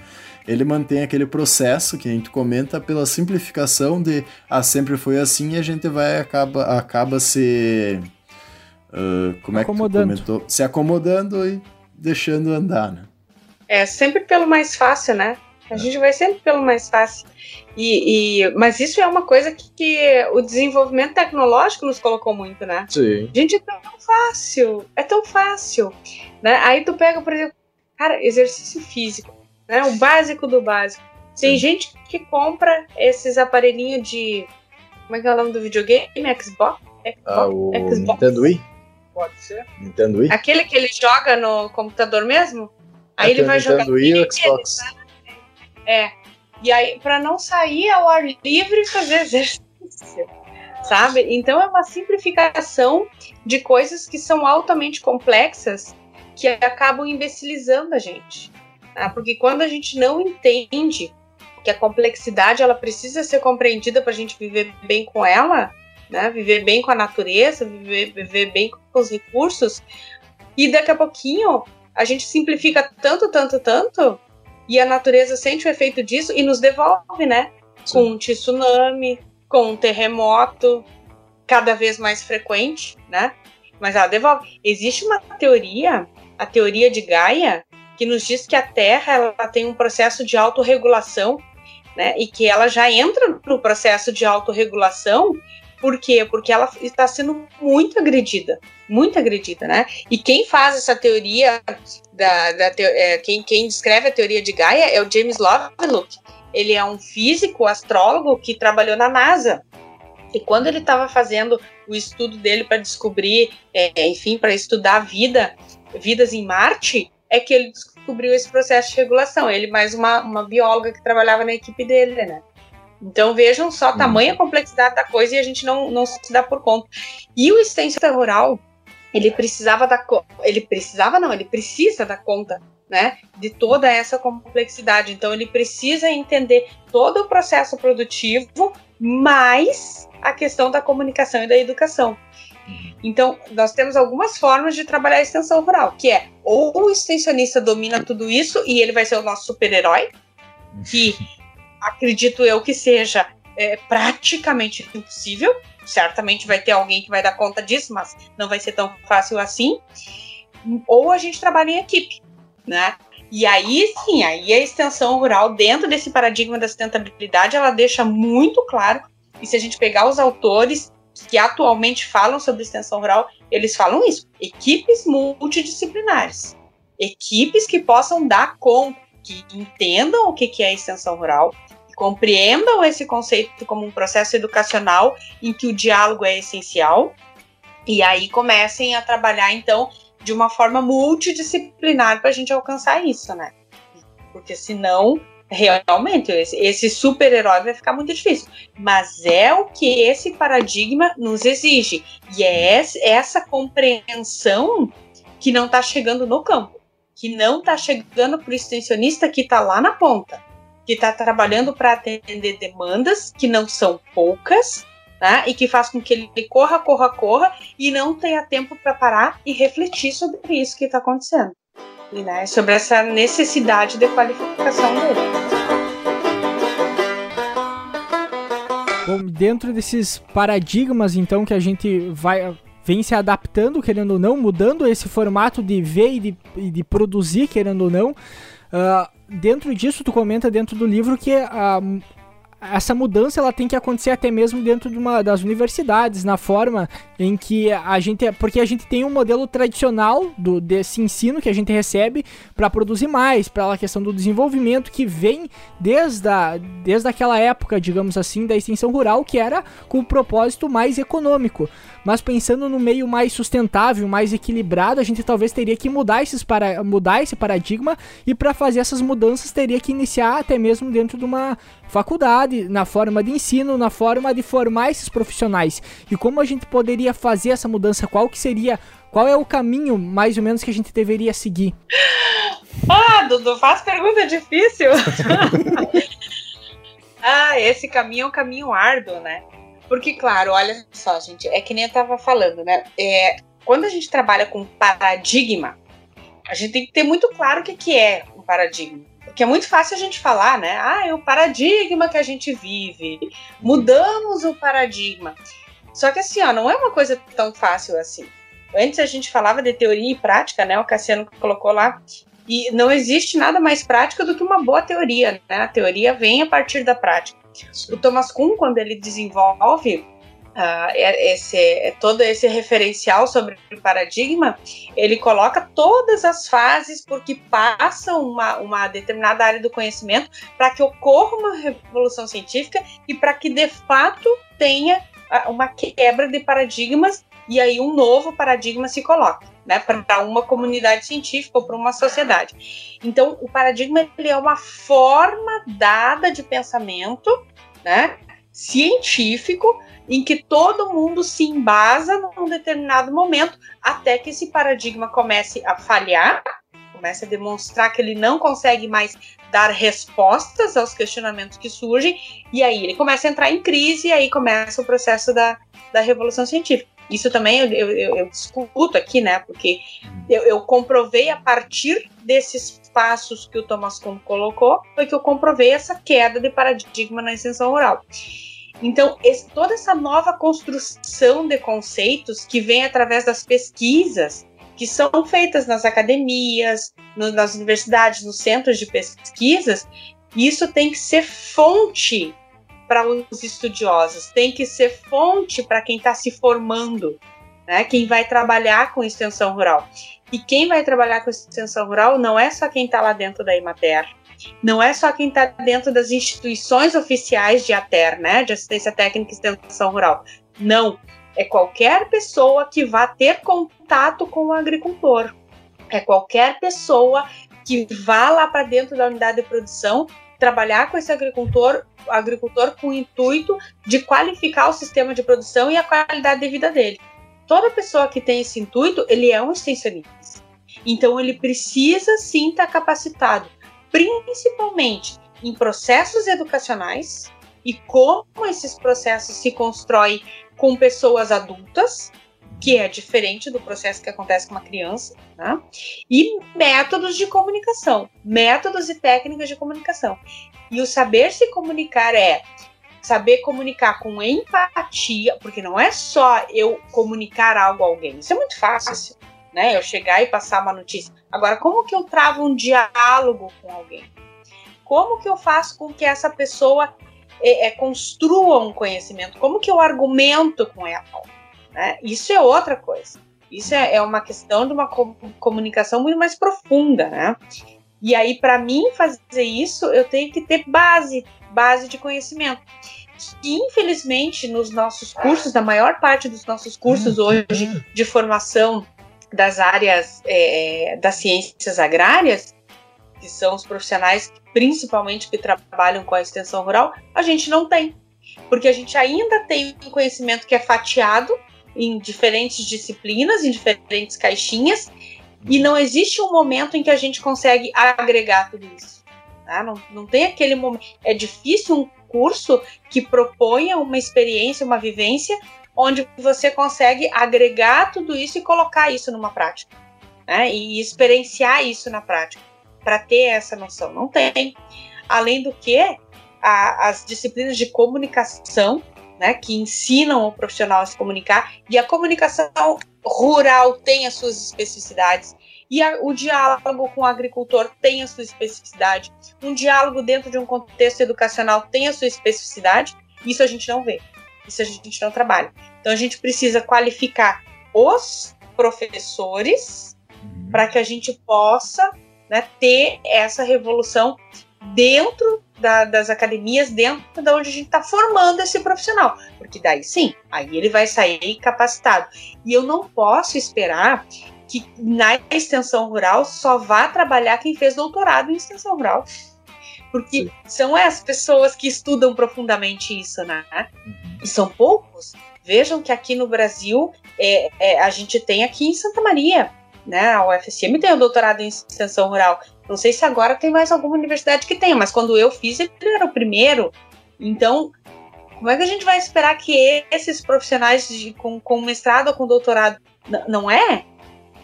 ele mantém aquele processo que a gente comenta pela simplificação de ah, sempre foi assim e a gente vai acaba, acaba se. Uh, como acomodando. é que tu comentou? Se acomodando e deixando andar, né? É, sempre pelo mais fácil, né? A gente vai sempre pelo mais fácil. E, e, mas isso é uma coisa que, que, o desenvolvimento tecnológico nos colocou muito, né? Sim. Gente, é tão fácil. É tão fácil. Né? Aí tu pega, por exemplo, cara, exercício físico né? O básico do básico. Tem Sim. gente que compra esses aparelhinhos de. Como é que é o nome do videogame? Xbox? Xbox? Ah, o Xbox. Nintendo Wii? Pode ser. Nintendo Wii? Aquele que ele joga no computador mesmo? Aí ele vai jogar. Nintendo Wii ou Xbox? Né? É. E aí, para não sair ao ar livre e fazer exercício. Sabe? Então é uma simplificação de coisas que são altamente complexas que acabam imbecilizando a gente. Tá? Porque quando a gente não entende que a complexidade ela precisa ser compreendida para a gente viver bem com ela, né? viver bem com a natureza, viver, viver bem com os recursos, e daqui a pouquinho a gente simplifica tanto, tanto, tanto, e a natureza sente o efeito disso e nos devolve, né? Sim. Com um tsunami, com um terremoto cada vez mais frequente, né? Mas ela devolve. Existe uma teoria, a teoria de Gaia, que nos diz que a Terra ela tem um processo de autorregulação, né? E que ela já entra no processo de autorregulação, por quê? Porque ela está sendo muito agredida, muito agredida, né? E quem faz essa teoria, da, da é, quem, quem descreve a teoria de Gaia é o James Lovelock. Ele é um físico, astrólogo que trabalhou na NASA. E quando ele estava fazendo o estudo dele para descobrir, é, enfim, para estudar a vida, vidas em Marte, é que ele descobriu esse processo de regulação. Ele mais uma, uma bióloga que trabalhava na equipe dele, né? Então vejam só a tamanha complexidade da coisa e a gente não, não se dá por conta. E o extensor rural, ele precisava da ele precisava não, ele precisa dar conta né, de toda essa complexidade. Então ele precisa entender todo o processo produtivo, mais a questão da comunicação e da educação. Uhum. Então, nós temos algumas formas de trabalhar a extensão rural, que é ou o extensionista domina tudo isso e ele vai ser o nosso super-herói, que acredito eu que seja é, praticamente impossível. Certamente vai ter alguém que vai dar conta disso, mas não vai ser tão fácil assim. Ou a gente trabalha em equipe, né? E aí sim, aí a extensão rural, dentro desse paradigma da sustentabilidade, ela deixa muito claro. E se a gente pegar os autores que atualmente falam sobre extensão rural, eles falam isso: equipes multidisciplinares, equipes que possam dar conta, que entendam o que é extensão rural, que compreendam esse conceito como um processo educacional em que o diálogo é essencial, e aí comecem a trabalhar então de uma forma multidisciplinar para a gente alcançar isso, né? Porque senão realmente esse, esse super-herói vai ficar muito difícil. Mas é o que esse paradigma nos exige. E é essa compreensão que não está chegando no campo, que não está chegando para o extensionista que está lá na ponta, que está trabalhando para atender demandas que não são poucas. Né, e que faz com que ele corra, corra, corra e não tenha tempo para parar e refletir sobre isso que está acontecendo e né, sobre essa necessidade de qualificação dele. Bom, dentro desses paradigmas, então, que a gente vai vem se adaptando, querendo ou não, mudando esse formato de ver e de, e de produzir, querendo ou não. Uh, dentro disso, tu comenta dentro do livro que uh, essa mudança ela tem que acontecer até mesmo dentro de uma das universidades, na forma em que a gente. Porque a gente tem um modelo tradicional do, desse ensino que a gente recebe para produzir mais, para a questão do desenvolvimento que vem desde, a, desde aquela época, digamos assim, da extensão rural, que era com o propósito mais econômico. Mas pensando no meio mais sustentável, mais equilibrado, a gente talvez teria que mudar, esses para, mudar esse paradigma e para fazer essas mudanças teria que iniciar até mesmo dentro de uma faculdade, na forma de ensino, na forma de formar esses profissionais. E como a gente poderia fazer essa mudança? Qual que seria, qual é o caminho mais ou menos que a gente deveria seguir? Ah, Dudu, faz pergunta difícil. ah, esse caminho é um caminho árduo, né? Porque, claro, olha só, gente, é que nem eu tava falando, né? É, quando a gente trabalha com paradigma, a gente tem que ter muito claro o que, que é um paradigma. Porque é muito fácil a gente falar, né? Ah, é o paradigma que a gente vive. Mudamos o paradigma. Só que assim, ó, não é uma coisa tão fácil assim. Antes a gente falava de teoria e prática, né? O Cassiano colocou lá. E não existe nada mais prático do que uma boa teoria, né? A teoria vem a partir da prática. O Thomas Kuhn, quando ele desenvolve uh, esse, todo esse referencial sobre o paradigma, ele coloca todas as fases por que passa uma, uma determinada área do conhecimento para que ocorra uma revolução científica e para que de fato tenha uh, uma quebra de paradigmas e aí um novo paradigma se coloca. Né, para uma comunidade científica ou para uma sociedade. Então, o paradigma ele é uma forma dada de pensamento, né, científico, em que todo mundo se embasa num determinado momento, até que esse paradigma comece a falhar, comece a demonstrar que ele não consegue mais dar respostas aos questionamentos que surgem, e aí ele começa a entrar em crise, e aí começa o processo da, da revolução científica. Isso também eu, eu, eu discuto aqui, né? Porque eu, eu, comprovei a partir desses passos que o Thomas Kuhn colocou, foi que eu comprovei essa queda de paradigma na extensão oral. Então, esse, toda essa nova construção de conceitos que vem através das pesquisas que são feitas nas academias, no, nas universidades, nos centros de pesquisas, isso tem que ser fonte para os estudiosos, tem que ser fonte para quem está se formando, né? Quem vai trabalhar com extensão rural. E quem vai trabalhar com extensão rural não é só quem está lá dentro da Imater, não é só quem está dentro das instituições oficiais de ATER, né, de assistência técnica e extensão rural. Não, é qualquer pessoa que vá ter contato com o agricultor. É qualquer pessoa que vá lá para dentro da unidade de produção trabalhar com esse agricultor, agricultor com o intuito de qualificar o sistema de produção e a qualidade de vida dele. Toda pessoa que tem esse intuito, ele é um extensionista. Então ele precisa sim estar capacitado, principalmente em processos educacionais e como esses processos se constroem com pessoas adultas, que é diferente do processo que acontece com uma criança, né? e métodos de comunicação, métodos e técnicas de comunicação. E o saber se comunicar é saber comunicar com empatia, porque não é só eu comunicar algo a alguém, isso é muito fácil, né? Eu chegar e passar uma notícia. Agora, como que eu travo um diálogo com alguém? Como que eu faço com que essa pessoa é, é, construa um conhecimento? Como que eu argumento com ela? Né? Isso é outra coisa. Isso é, é uma questão de uma com, comunicação muito mais profunda, né? E aí, para mim fazer isso, eu tenho que ter base, base de conhecimento. Que, infelizmente, nos nossos cursos, na maior parte dos nossos cursos hoje de formação das áreas é, das ciências agrárias, que são os profissionais principalmente que trabalham com a extensão rural, a gente não tem. Porque a gente ainda tem um conhecimento que é fatiado em diferentes disciplinas, em diferentes caixinhas, e não existe um momento em que a gente consegue agregar tudo isso. Tá? Não, não tem aquele momento. É difícil um curso que proponha uma experiência, uma vivência, onde você consegue agregar tudo isso e colocar isso numa prática. Né? E experienciar isso na prática. Para ter essa noção. Não tem. Além do que, a, as disciplinas de comunicação né, que ensinam o profissional a se comunicar, e a comunicação rural tem as suas especificidades, e a, o diálogo com o agricultor tem a sua especificidade, um diálogo dentro de um contexto educacional tem a sua especificidade, isso a gente não vê, isso a gente não trabalha. Então a gente precisa qualificar os professores uhum. para que a gente possa né, ter essa revolução dentro da, das academias, dentro da onde a gente está formando esse profissional. Porque daí sim, aí ele vai sair capacitado. E eu não posso esperar que na extensão rural só vá trabalhar quem fez doutorado em extensão rural. Porque sim. são as pessoas que estudam profundamente isso, né? Uhum. E são poucos. Vejam que aqui no Brasil, é, é, a gente tem aqui em Santa Maria, né? A UFSM tem o doutorado em extensão rural. Não sei se agora tem mais alguma universidade que tenha, mas quando eu fiz, ele era o primeiro. Então, como é que a gente vai esperar que esses profissionais de, com, com mestrado ou com doutorado não é?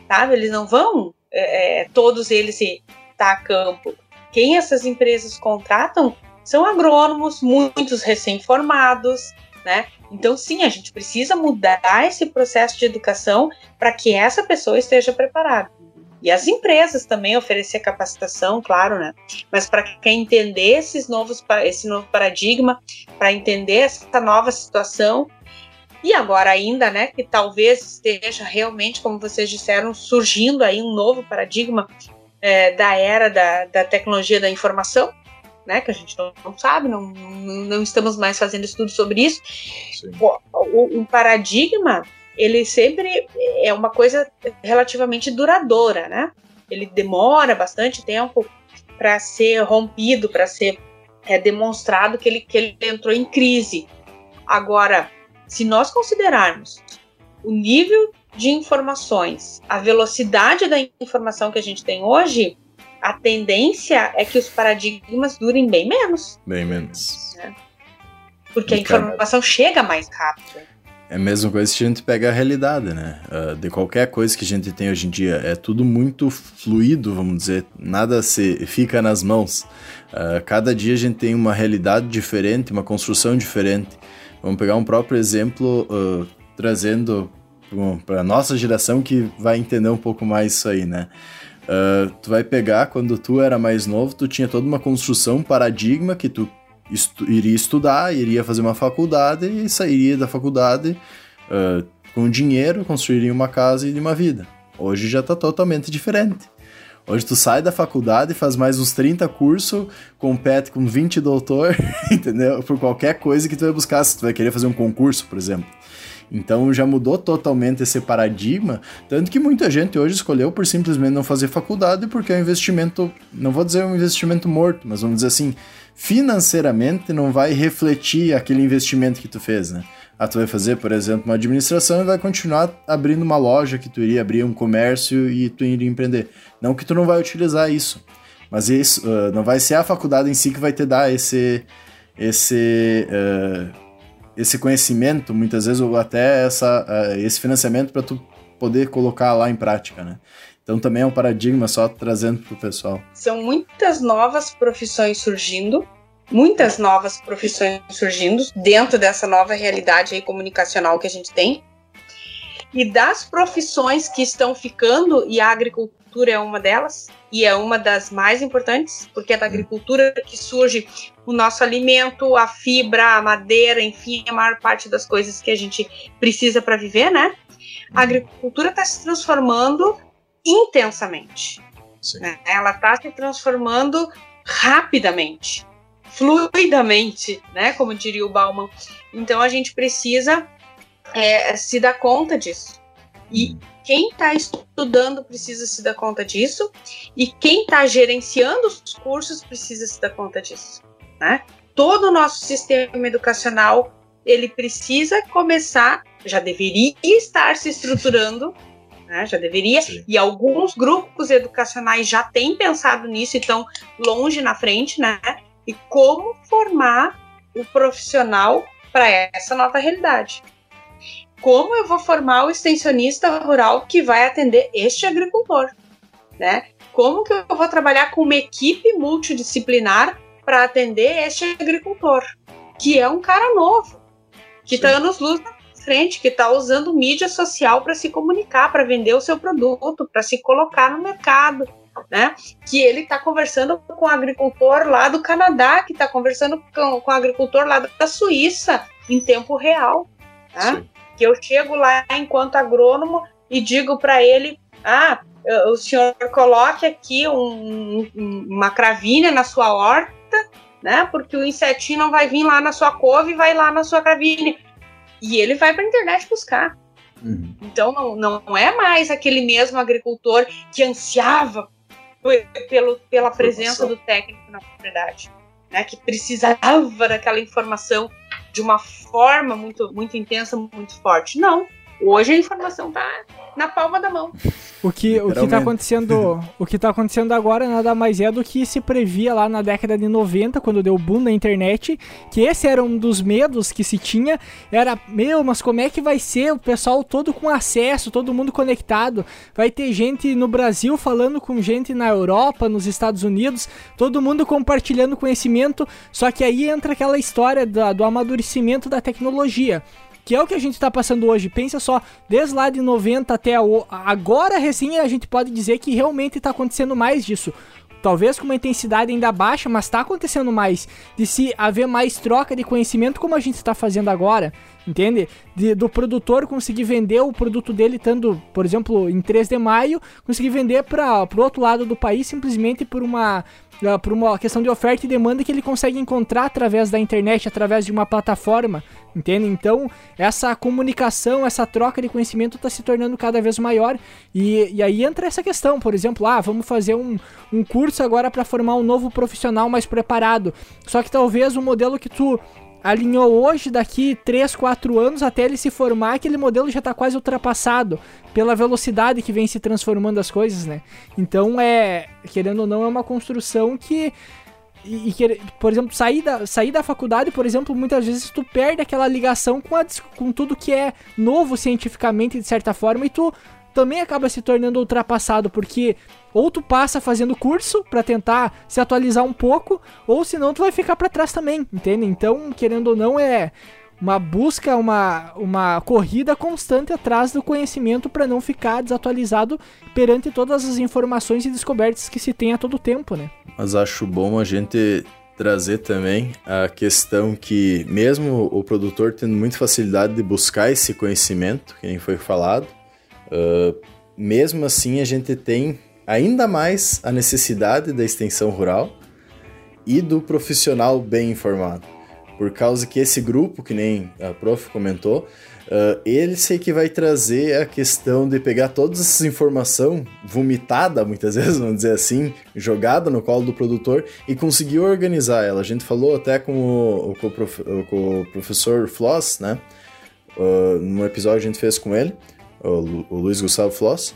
Sabe? Eles não vão, é, é todos eles se tá a campo. Quem essas empresas contratam são agrônomos, muitos recém-formados, né? Então, sim, a gente precisa mudar esse processo de educação para que essa pessoa esteja preparada. E as empresas também oferecer capacitação, claro, né? Mas para quem entender esses novos, esse novo paradigma, para entender essa nova situação, e agora ainda, né, que talvez esteja realmente, como vocês disseram, surgindo aí um novo paradigma é, da era da, da tecnologia da informação, né, que a gente não, não sabe, não, não, estamos mais fazendo estudo sobre isso. O, o, um paradigma ele sempre é uma coisa relativamente duradoura, né? Ele demora bastante tempo para ser rompido, para ser é, demonstrado que ele, que ele entrou em crise. Agora, se nós considerarmos o nível de informações, a velocidade da informação que a gente tem hoje, a tendência é que os paradigmas durem bem menos. Bem menos. Né? Porque a informação chega mais rápido. É a mesma coisa que a gente pega a realidade, né? Uh, de qualquer coisa que a gente tem hoje em dia. É tudo muito fluido, vamos dizer. Nada se fica nas mãos. Uh, cada dia a gente tem uma realidade diferente, uma construção diferente. Vamos pegar um próprio exemplo, uh, trazendo para nossa geração que vai entender um pouco mais isso aí, né? tu vai pegar, quando tu era mais novo, tu tinha toda uma construção, um paradigma que tu estu iria estudar, iria fazer uma faculdade e sairia da faculdade uh, com dinheiro, construiria uma casa e uma vida. Hoje já está totalmente diferente. Hoje tu sai da faculdade, faz mais uns 30 cursos, compete com 20 doutor, entendeu? Por qualquer coisa que tu vai buscar, se tu vai querer fazer um concurso, por exemplo. Então já mudou totalmente esse paradigma, tanto que muita gente hoje escolheu por simplesmente não fazer faculdade porque é um investimento, não vou dizer um investimento morto, mas vamos dizer assim, financeiramente não vai refletir aquele investimento que tu fez, né? Ah, tu vai fazer, por exemplo, uma administração e vai continuar abrindo uma loja que tu iria abrir um comércio e tu iria empreender. Não que tu não vai utilizar isso, mas isso uh, não vai ser a faculdade em si que vai te dar esse esse uh, esse conhecimento, muitas vezes ou até essa uh, esse financiamento para tu poder colocar lá em prática, né? Então também é um paradigma só trazendo para o pessoal. São muitas novas profissões surgindo muitas novas profissões surgindo dentro dessa nova realidade aí comunicacional que a gente tem. E das profissões que estão ficando, e a agricultura é uma delas, e é uma das mais importantes, porque é da agricultura que surge o nosso alimento, a fibra, a madeira, enfim, a maior parte das coisas que a gente precisa para viver, né? A agricultura está se transformando intensamente. Né? Ela está se transformando rapidamente fluidamente, né? Como diria o Bauman. Então a gente precisa é, se dar conta disso. E quem está estudando precisa se dar conta disso, e quem está gerenciando os cursos precisa se dar conta disso. Né? Todo o nosso sistema educacional ele precisa começar, já deveria estar se estruturando, né? já deveria, Sim. e alguns grupos educacionais já têm pensado nisso e estão longe na frente, né? e como formar o profissional para essa nova realidade. Como eu vou formar o extensionista rural que vai atender este agricultor, né? Como que eu vou trabalhar com uma equipe multidisciplinar para atender este agricultor, que é um cara novo, que está anos luz na frente, que está usando mídia social para se comunicar, para vender o seu produto, para se colocar no mercado, né? Que ele está conversando com o agricultor lá do Canadá, que está conversando com, com o agricultor lá da Suíça em tempo real, né? Que eu chego lá enquanto agrônomo e digo para ele, ah, o senhor coloque aqui um, uma cravinha na sua horta, né? Porque o insetinho não vai vir lá na sua couve e vai lá na sua cravinha. E ele vai para a internet buscar. Uhum. Então não, não é mais aquele mesmo agricultor que ansiava pelo, pela presença do técnico na propriedade, né, que precisava daquela informação de uma forma muito, muito intensa, muito forte. Não, Hoje a informação tá na palma da mão. O que, o que tá acontecendo, o que tá acontecendo agora nada mais é do que se previa lá na década de 90, quando deu boom na internet, que esse era um dos medos que se tinha, era, meu, mas como é que vai ser o pessoal todo com acesso, todo mundo conectado? Vai ter gente no Brasil falando com gente na Europa, nos Estados Unidos, todo mundo compartilhando conhecimento, só que aí entra aquela história do, do amadurecimento da tecnologia que é o que a gente tá passando hoje. Pensa só, desde lá de 90 até o, agora, recém, a gente pode dizer que realmente tá acontecendo mais disso. Talvez com uma intensidade ainda baixa, mas tá acontecendo mais. De se haver mais troca de conhecimento, como a gente está fazendo agora entende? De, do produtor conseguir vender o produto dele estando, por exemplo, em 3 de maio, conseguir vender para o outro lado do país simplesmente por uma uh, por uma questão de oferta e demanda que ele consegue encontrar através da internet, através de uma plataforma, entende? Então, essa comunicação, essa troca de conhecimento está se tornando cada vez maior e, e aí entra essa questão, por exemplo, ah, vamos fazer um, um curso agora para formar um novo profissional mais preparado, só que talvez o modelo que tu alinhou hoje, daqui 3, 4 anos, até ele se formar, aquele modelo já está quase ultrapassado pela velocidade que vem se transformando as coisas, né? Então é, querendo ou não, é uma construção que e, e, por exemplo, sair da, sair da faculdade, por exemplo, muitas vezes tu perde aquela ligação com, a, com tudo que é novo cientificamente, de certa forma, e tu também acaba se tornando ultrapassado, porque ou tu passa fazendo curso para tentar se atualizar um pouco, ou senão tu vai ficar para trás também, entende? Então, querendo ou não, é uma busca, uma, uma corrida constante atrás do conhecimento para não ficar desatualizado perante todas as informações e descobertas que se tem a todo tempo, né? Mas acho bom a gente trazer também a questão que mesmo o produtor tendo muita facilidade de buscar esse conhecimento, que nem foi falado, Uh, mesmo assim, a gente tem ainda mais a necessidade da extensão rural e do profissional bem informado. Por causa que esse grupo, que nem a prof comentou, uh, ele sei que vai trazer a questão de pegar todas essas informações, vomitada muitas vezes, vamos dizer assim, jogada no colo do produtor e conseguir organizar ela. A gente falou até com o, com o, prof, com o professor Floss, né? uh, num episódio a gente fez com ele, o, Luiz Gustavo Floss,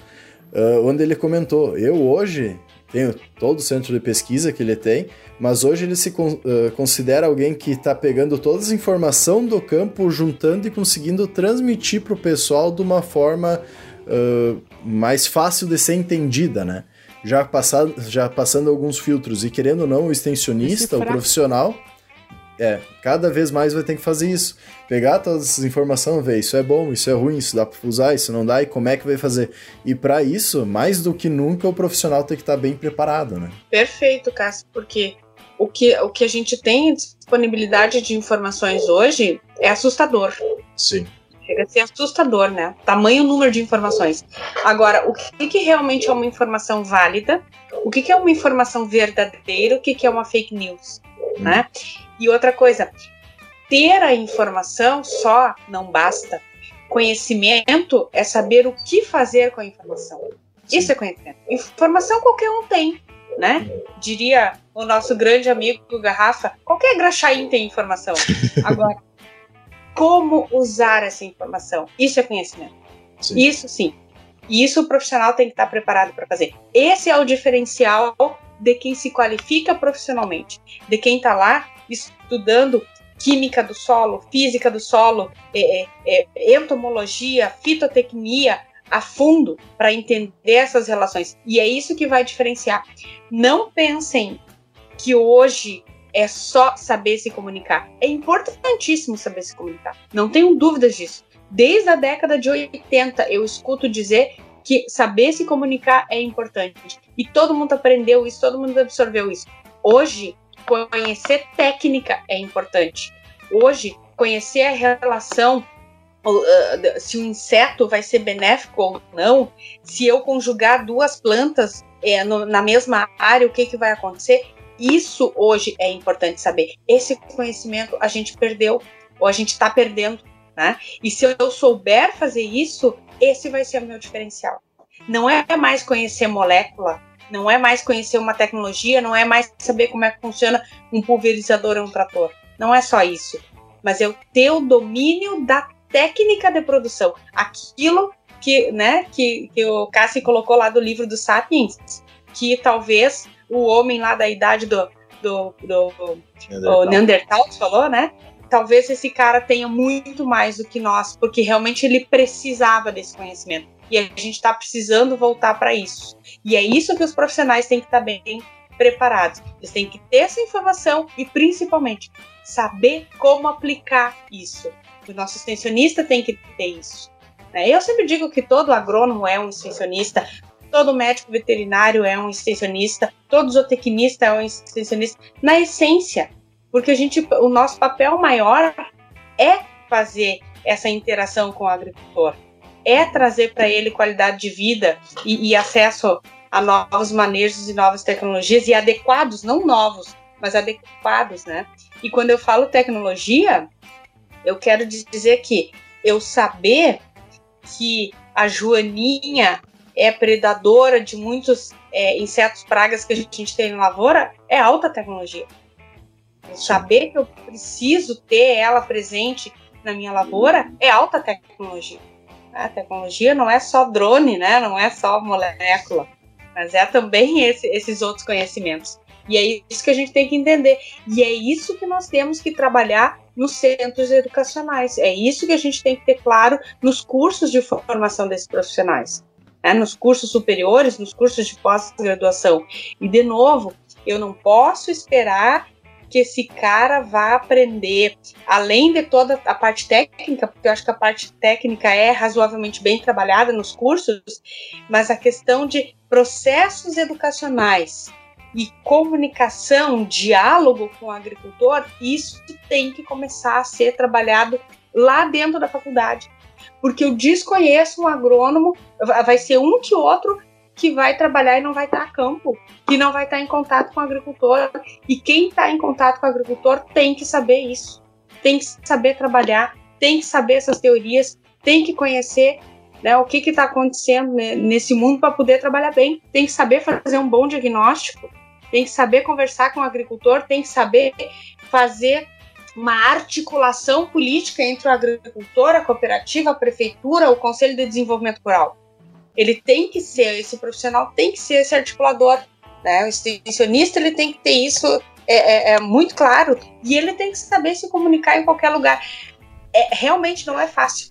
uh, onde ele comentou: Eu hoje tenho todo o centro de pesquisa que ele tem, mas hoje ele se con uh, considera alguém que está pegando todas as informações do campo, juntando e conseguindo transmitir para o pessoal de uma forma uh, mais fácil de ser entendida, né? Já, passado, já passando alguns filtros e querendo ou não, o extensionista, o profissional, é, cada vez mais vai ter que fazer isso. Pegar todas essas informações, ver isso é bom, isso é ruim, isso dá para usar, isso não dá e como é que vai fazer. E para isso, mais do que nunca, o profissional tem que estar tá bem preparado, né? Perfeito, Cássio, porque o que, o que a gente tem disponibilidade de informações hoje é assustador. Sim. Chega a ser assustador, né? Tamanho número de informações. Agora, o que, que realmente é uma informação válida? O que, que é uma informação verdadeira? O que, que é uma fake news? Hum. Né? E outra coisa, ter a informação só não basta. Conhecimento é saber o que fazer com a informação. Isso é conhecimento. Informação qualquer um tem, né? Diria o nosso grande amigo Garrafa, qualquer graxaim tem informação. Agora, como usar essa informação. Isso é conhecimento. Sim. Isso sim. E isso o profissional tem que estar preparado para fazer. Esse é o diferencial de quem se qualifica profissionalmente, de quem está lá estudando química do solo, física do solo, é, é, é entomologia, fitotecnia a fundo para entender essas relações. E é isso que vai diferenciar. Não pensem que hoje é só saber se comunicar. É importantíssimo saber se comunicar. Não tenho dúvidas disso. Desde a década de 80 eu escuto dizer que saber se comunicar é importante. E todo mundo aprendeu isso, todo mundo absorveu isso. Hoje, conhecer técnica é importante. Hoje, conhecer a relação se o inseto vai ser benéfico ou não, se eu conjugar duas plantas é, no, na mesma área, o que, que vai acontecer, isso hoje é importante saber. Esse conhecimento a gente perdeu, ou a gente está perdendo. Né? E se eu souber fazer isso, esse vai ser o meu diferencial. Não é mais conhecer molécula, não é mais conhecer uma tecnologia, não é mais saber como é que funciona um pulverizador ou um trator. Não é só isso. Mas ter o domínio da técnica de produção. Aquilo que, né, que, que o Cassi colocou lá do livro do Sapiens, que talvez o homem lá da idade do, do, do, do Neandertal falou, né? Talvez esse cara tenha muito mais do que nós, porque realmente ele precisava desse conhecimento. E a gente está precisando voltar para isso. E é isso que os profissionais têm que estar tá bem preparados. Eles têm que ter essa informação e, principalmente, saber como aplicar isso. O nosso extensionista tem que ter isso. Né? Eu sempre digo que todo agrônomo é um extensionista, todo médico veterinário é um extensionista, todo zootecnista é um extensionista, na essência, porque a gente, o nosso papel maior é fazer essa interação com o agricultor, é trazer para ele qualidade de vida e, e acesso a novos manejos e novas tecnologias e adequados, não novos, mas adequados, né? E quando eu falo tecnologia, eu quero dizer que eu saber que a joaninha é predadora de muitos é, insetos pragas que a gente tem na lavoura é alta tecnologia. Saber que eu preciso ter ela presente na minha lavoura é alta tecnologia. A tecnologia não é só drone, né? Não é só molécula, mas é também esse, esses outros conhecimentos. E é isso que a gente tem que entender. E é isso que nós temos que trabalhar nos centros educacionais. É isso que a gente tem que ter claro nos cursos de formação desses profissionais né, nos cursos superiores, nos cursos de pós-graduação. E, de novo, eu não posso esperar que esse cara vá aprender, além de toda a parte técnica, porque eu acho que a parte técnica é razoavelmente bem trabalhada nos cursos, mas a questão de processos educacionais e comunicação, diálogo com o agricultor, isso tem que começar a ser trabalhado lá dentro da faculdade. Porque eu desconheço um agrônomo, vai ser um que outro que vai trabalhar e não vai estar a campo, que não vai estar em contato com o agricultor. E quem está em contato com o agricultor tem que saber isso, tem que saber trabalhar, tem que saber essas teorias, tem que conhecer né, o que está acontecendo nesse mundo para poder trabalhar bem, tem que saber fazer um bom diagnóstico, tem que saber conversar com o agricultor, tem que saber fazer uma articulação política entre o agricultor, a cooperativa, a prefeitura, o Conselho de Desenvolvimento Rural. Ele tem que ser, esse profissional tem que ser esse articulador. Né? O extensionista ele tem que ter isso é, é, é muito claro e ele tem que saber se comunicar em qualquer lugar. É, realmente não é fácil.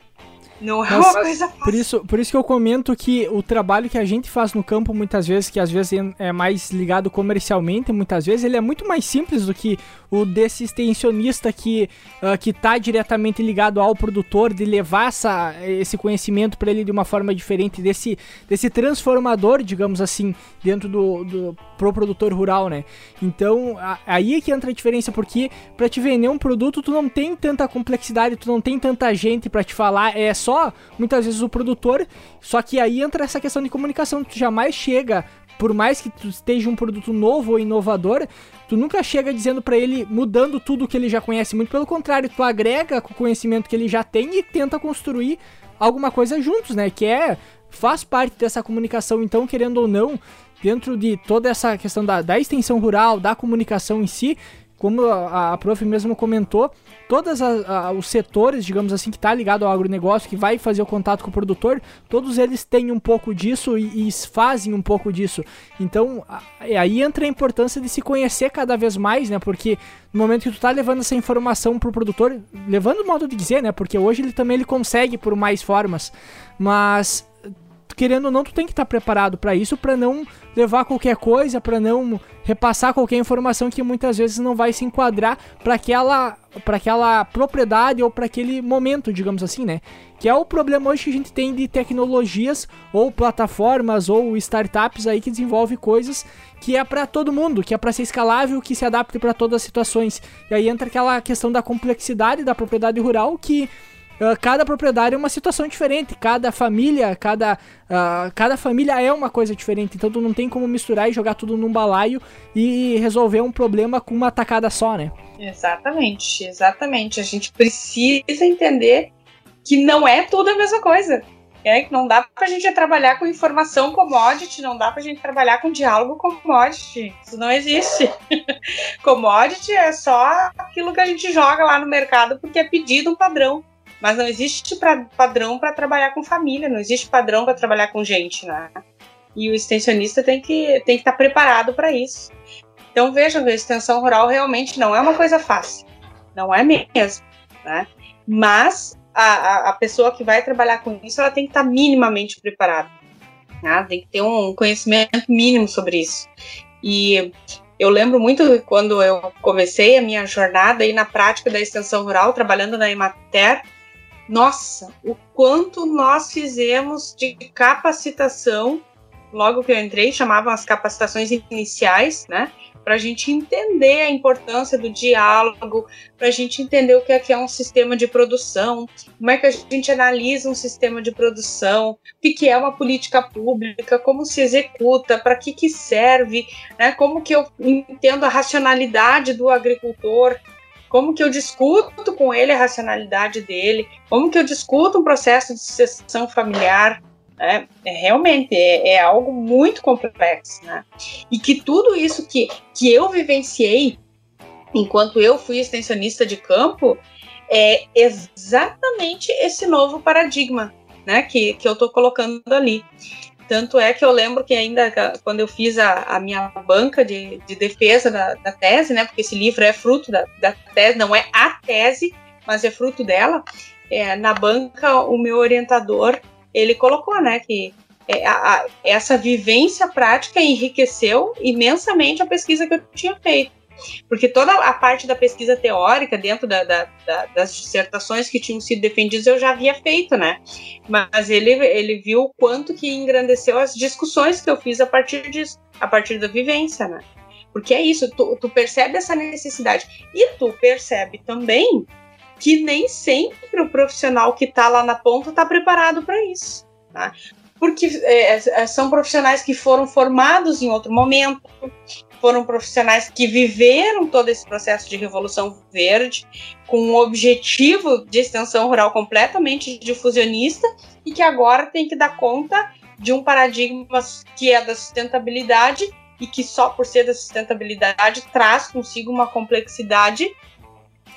Não é uma coisa fácil. Por isso, por isso que eu comento que o trabalho que a gente faz no campo, muitas vezes, que às vezes é mais ligado comercialmente, muitas vezes, ele é muito mais simples do que o desse extensionista que uh, que está diretamente ligado ao produtor, de levar essa, esse conhecimento para ele de uma forma diferente, desse, desse transformador, digamos assim, dentro do, do pro produtor rural, né? Então, a, aí é que entra a diferença, porque para te vender um produto, tu não tem tanta complexidade, tu não tem tanta gente para te falar, é só muitas vezes o produtor, só que aí entra essa questão de comunicação, tu jamais chega por mais que tu esteja um produto novo ou inovador, tu nunca chega dizendo para ele mudando tudo que ele já conhece, muito pelo contrário, tu agrega com o conhecimento que ele já tem e tenta construir alguma coisa juntos, né? Que é faz parte dessa comunicação, então querendo ou não, dentro de toda essa questão da, da extensão rural, da comunicação em si, como a, a prof mesmo comentou, todos os setores, digamos assim, que está ligado ao agronegócio, que vai fazer o contato com o produtor, todos eles têm um pouco disso e, e fazem um pouco disso. Então, a, aí entra a importância de se conhecer cada vez mais, né? Porque no momento que tu tá levando essa informação pro produtor, levando o modo de dizer, né? Porque hoje ele também ele consegue por mais formas, mas querendo ou não, tu tem que estar tá preparado para isso, para não levar qualquer coisa, para não repassar qualquer informação que muitas vezes não vai se enquadrar para aquela para aquela propriedade ou para aquele momento, digamos assim, né? Que é o problema hoje que a gente tem de tecnologias ou plataformas ou startups aí que desenvolve coisas que é para todo mundo, que é para ser escalável, que se adapte para todas as situações. E aí entra aquela questão da complexidade da propriedade rural que cada propriedade é uma situação diferente, cada família, cada, uh, cada família é uma coisa diferente, então tu não tem como misturar e jogar tudo num balaio e resolver um problema com uma tacada só, né? Exatamente, exatamente. A gente precisa entender que não é tudo a mesma coisa. É que não dá pra gente trabalhar com informação commodity, não dá pra gente trabalhar com diálogo commodity. Isso não existe. commodity é só aquilo que a gente joga lá no mercado porque é pedido um padrão. Mas não existe pra, padrão para trabalhar com família, não existe padrão para trabalhar com gente, né? E o extensionista tem que tem que estar tá preparado para isso. Então vejam que a extensão rural realmente não é uma coisa fácil, não é mesmo, né? Mas a, a pessoa que vai trabalhar com isso, ela tem que estar tá minimamente preparada, né? Tem que ter um conhecimento mínimo sobre isso. E eu lembro muito quando eu comecei a minha jornada aí na prática da extensão rural, trabalhando na Emater, nossa, o quanto nós fizemos de capacitação, logo que eu entrei, chamavam as capacitações iniciais, né? Para a gente entender a importância do diálogo, para a gente entender o que é, que é um sistema de produção, como é que a gente analisa um sistema de produção, o que, é uma política pública, como se executa, para que, que serve, né? como que eu entendo a racionalidade do agricultor, como que eu discuto com ele a racionalidade dele, como que eu discuto um processo de sucessão familiar, né? É, realmente é, é, algo muito complexo, né? E que tudo isso que, que eu vivenciei enquanto eu fui extensionista de campo é exatamente esse novo paradigma, né? Que, que eu estou colocando ali. Tanto é que eu lembro que ainda quando eu fiz a, a minha banca de, de defesa da, da, tese, né? Porque esse livro é fruto da, da, tese, não é a tese, mas é fruto dela. É, na banca, o meu orientador ele colocou, né, que é, a, a, essa vivência prática enriqueceu imensamente a pesquisa que eu tinha feito porque toda a parte da pesquisa teórica dentro da, da, da, das dissertações que tinham sido defendidas eu já havia feito, né? Mas ele, ele viu o quanto que engrandeceu as discussões que eu fiz a partir disso, a partir da vivência, né? Porque é isso, tu, tu percebe essa necessidade. E tu percebe também que nem sempre o profissional que está lá na ponta está preparado para isso. Tá? Porque é, é, são profissionais que foram formados em outro momento, foram profissionais que viveram todo esse processo de revolução verde com um objetivo de extensão rural completamente difusionista e que agora tem que dar conta de um paradigma que é da sustentabilidade e que só por ser da sustentabilidade traz consigo uma complexidade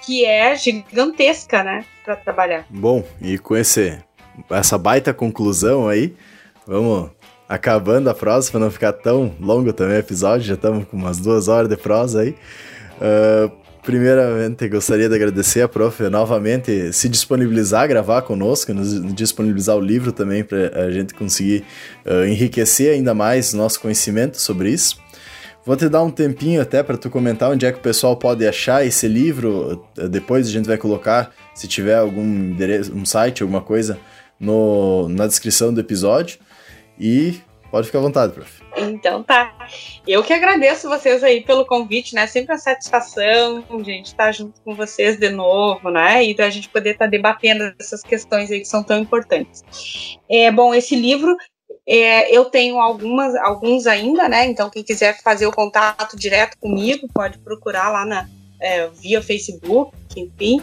que é gigantesca, né, para trabalhar. Bom, e com esse essa baita conclusão aí, vamos acabando a prosa para não ficar tão longo também o episódio, já estamos com umas duas horas de prosa aí. Uh, primeiramente, gostaria de agradecer a prof novamente se disponibilizar a gravar conosco, nos disponibilizar o livro também para a gente conseguir uh, enriquecer ainda mais nosso conhecimento sobre isso. Vou te dar um tempinho até para tu comentar onde é que o pessoal pode achar esse livro. Depois a gente vai colocar, se tiver algum endereço, um site, alguma coisa, no, na descrição do episódio. E pode ficar à vontade, prof. Então tá. Eu que agradeço vocês aí pelo convite, né? Sempre uma satisfação a gente estar junto com vocês de novo, né? E da gente poder estar debatendo essas questões aí que são tão importantes. É, bom, esse livro é, eu tenho algumas, alguns ainda, né? Então, quem quiser fazer o contato direto comigo, pode procurar lá na, é, via Facebook, enfim.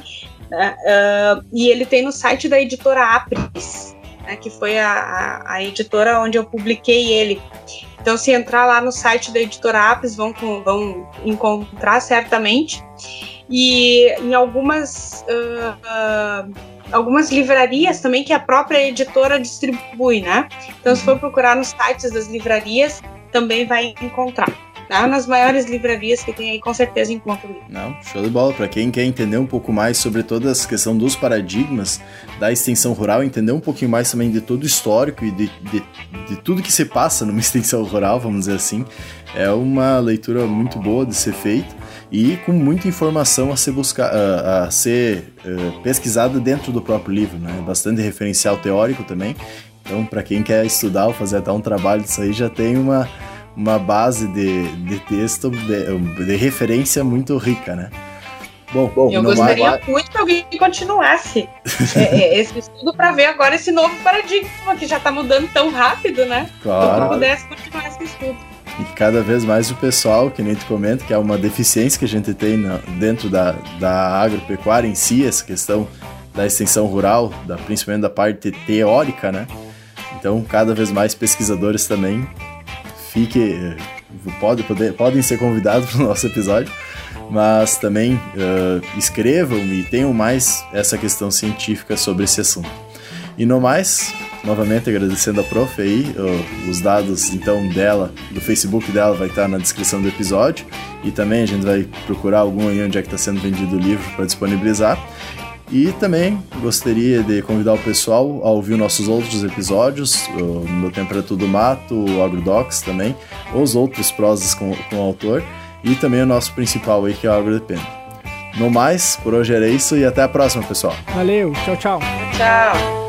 Uh, e ele tem no site da editora Apris, né, que foi a, a, a, editora onde eu publiquei ele. Então, se entrar lá no site da editora Apis, vão, vão encontrar certamente. E em algumas, uh, uh, algumas livrarias também que a própria editora distribui, né? Então, se for uhum. procurar nos sites das livrarias, também vai encontrar. Tá? Nas maiores livrarias que tem aí, com certeza encontra o livro. Não, show de bola. Para quem quer entender um pouco mais sobre toda essa questão dos paradigmas da extensão rural, entender um pouquinho mais também de todo o histórico e de, de, de tudo que se passa numa extensão rural, vamos dizer assim, é uma leitura muito boa de ser feita e com muita informação a ser, buscar, a, ser uh, pesquisada dentro do próprio livro, né? Bastante referencial teórico também. Então, para quem quer estudar ou fazer até um trabalho disso aí, já tem uma uma base de, de texto, de, de referência muito rica, né? Bom, bom eu gostaria mais... muito que alguém continuasse é, é, esse estudo para ver agora esse novo paradigma que já está mudando tão rápido, né? Claro. Que pudesse continuar esse estudo. E cada vez mais o pessoal, que nem tu comenta, que é uma deficiência que a gente tem na, dentro da, da agropecuária em si, essa questão da extensão rural, da, principalmente da parte teórica, né? Então, cada vez mais pesquisadores também fique, pode, podem ser convidados para o nosso episódio, mas também uh, escrevam e tenham mais essa questão científica sobre esse assunto. E no mais, novamente agradecendo a prof aí, os dados então dela, do Facebook dela vai estar na descrição do episódio e também a gente vai procurar algum aí onde é que está sendo vendido o livro para disponibilizar. E também gostaria de convidar o pessoal a ouvir nossos outros episódios, o Meu Tempo é Tudo Mato, o AgroDocs também, os outros prosas com, com o autor, e também o nosso principal aí, que é o AgroDepende. No mais, por hoje era isso e até a próxima, pessoal. Valeu, tchau, tchau. Tchau.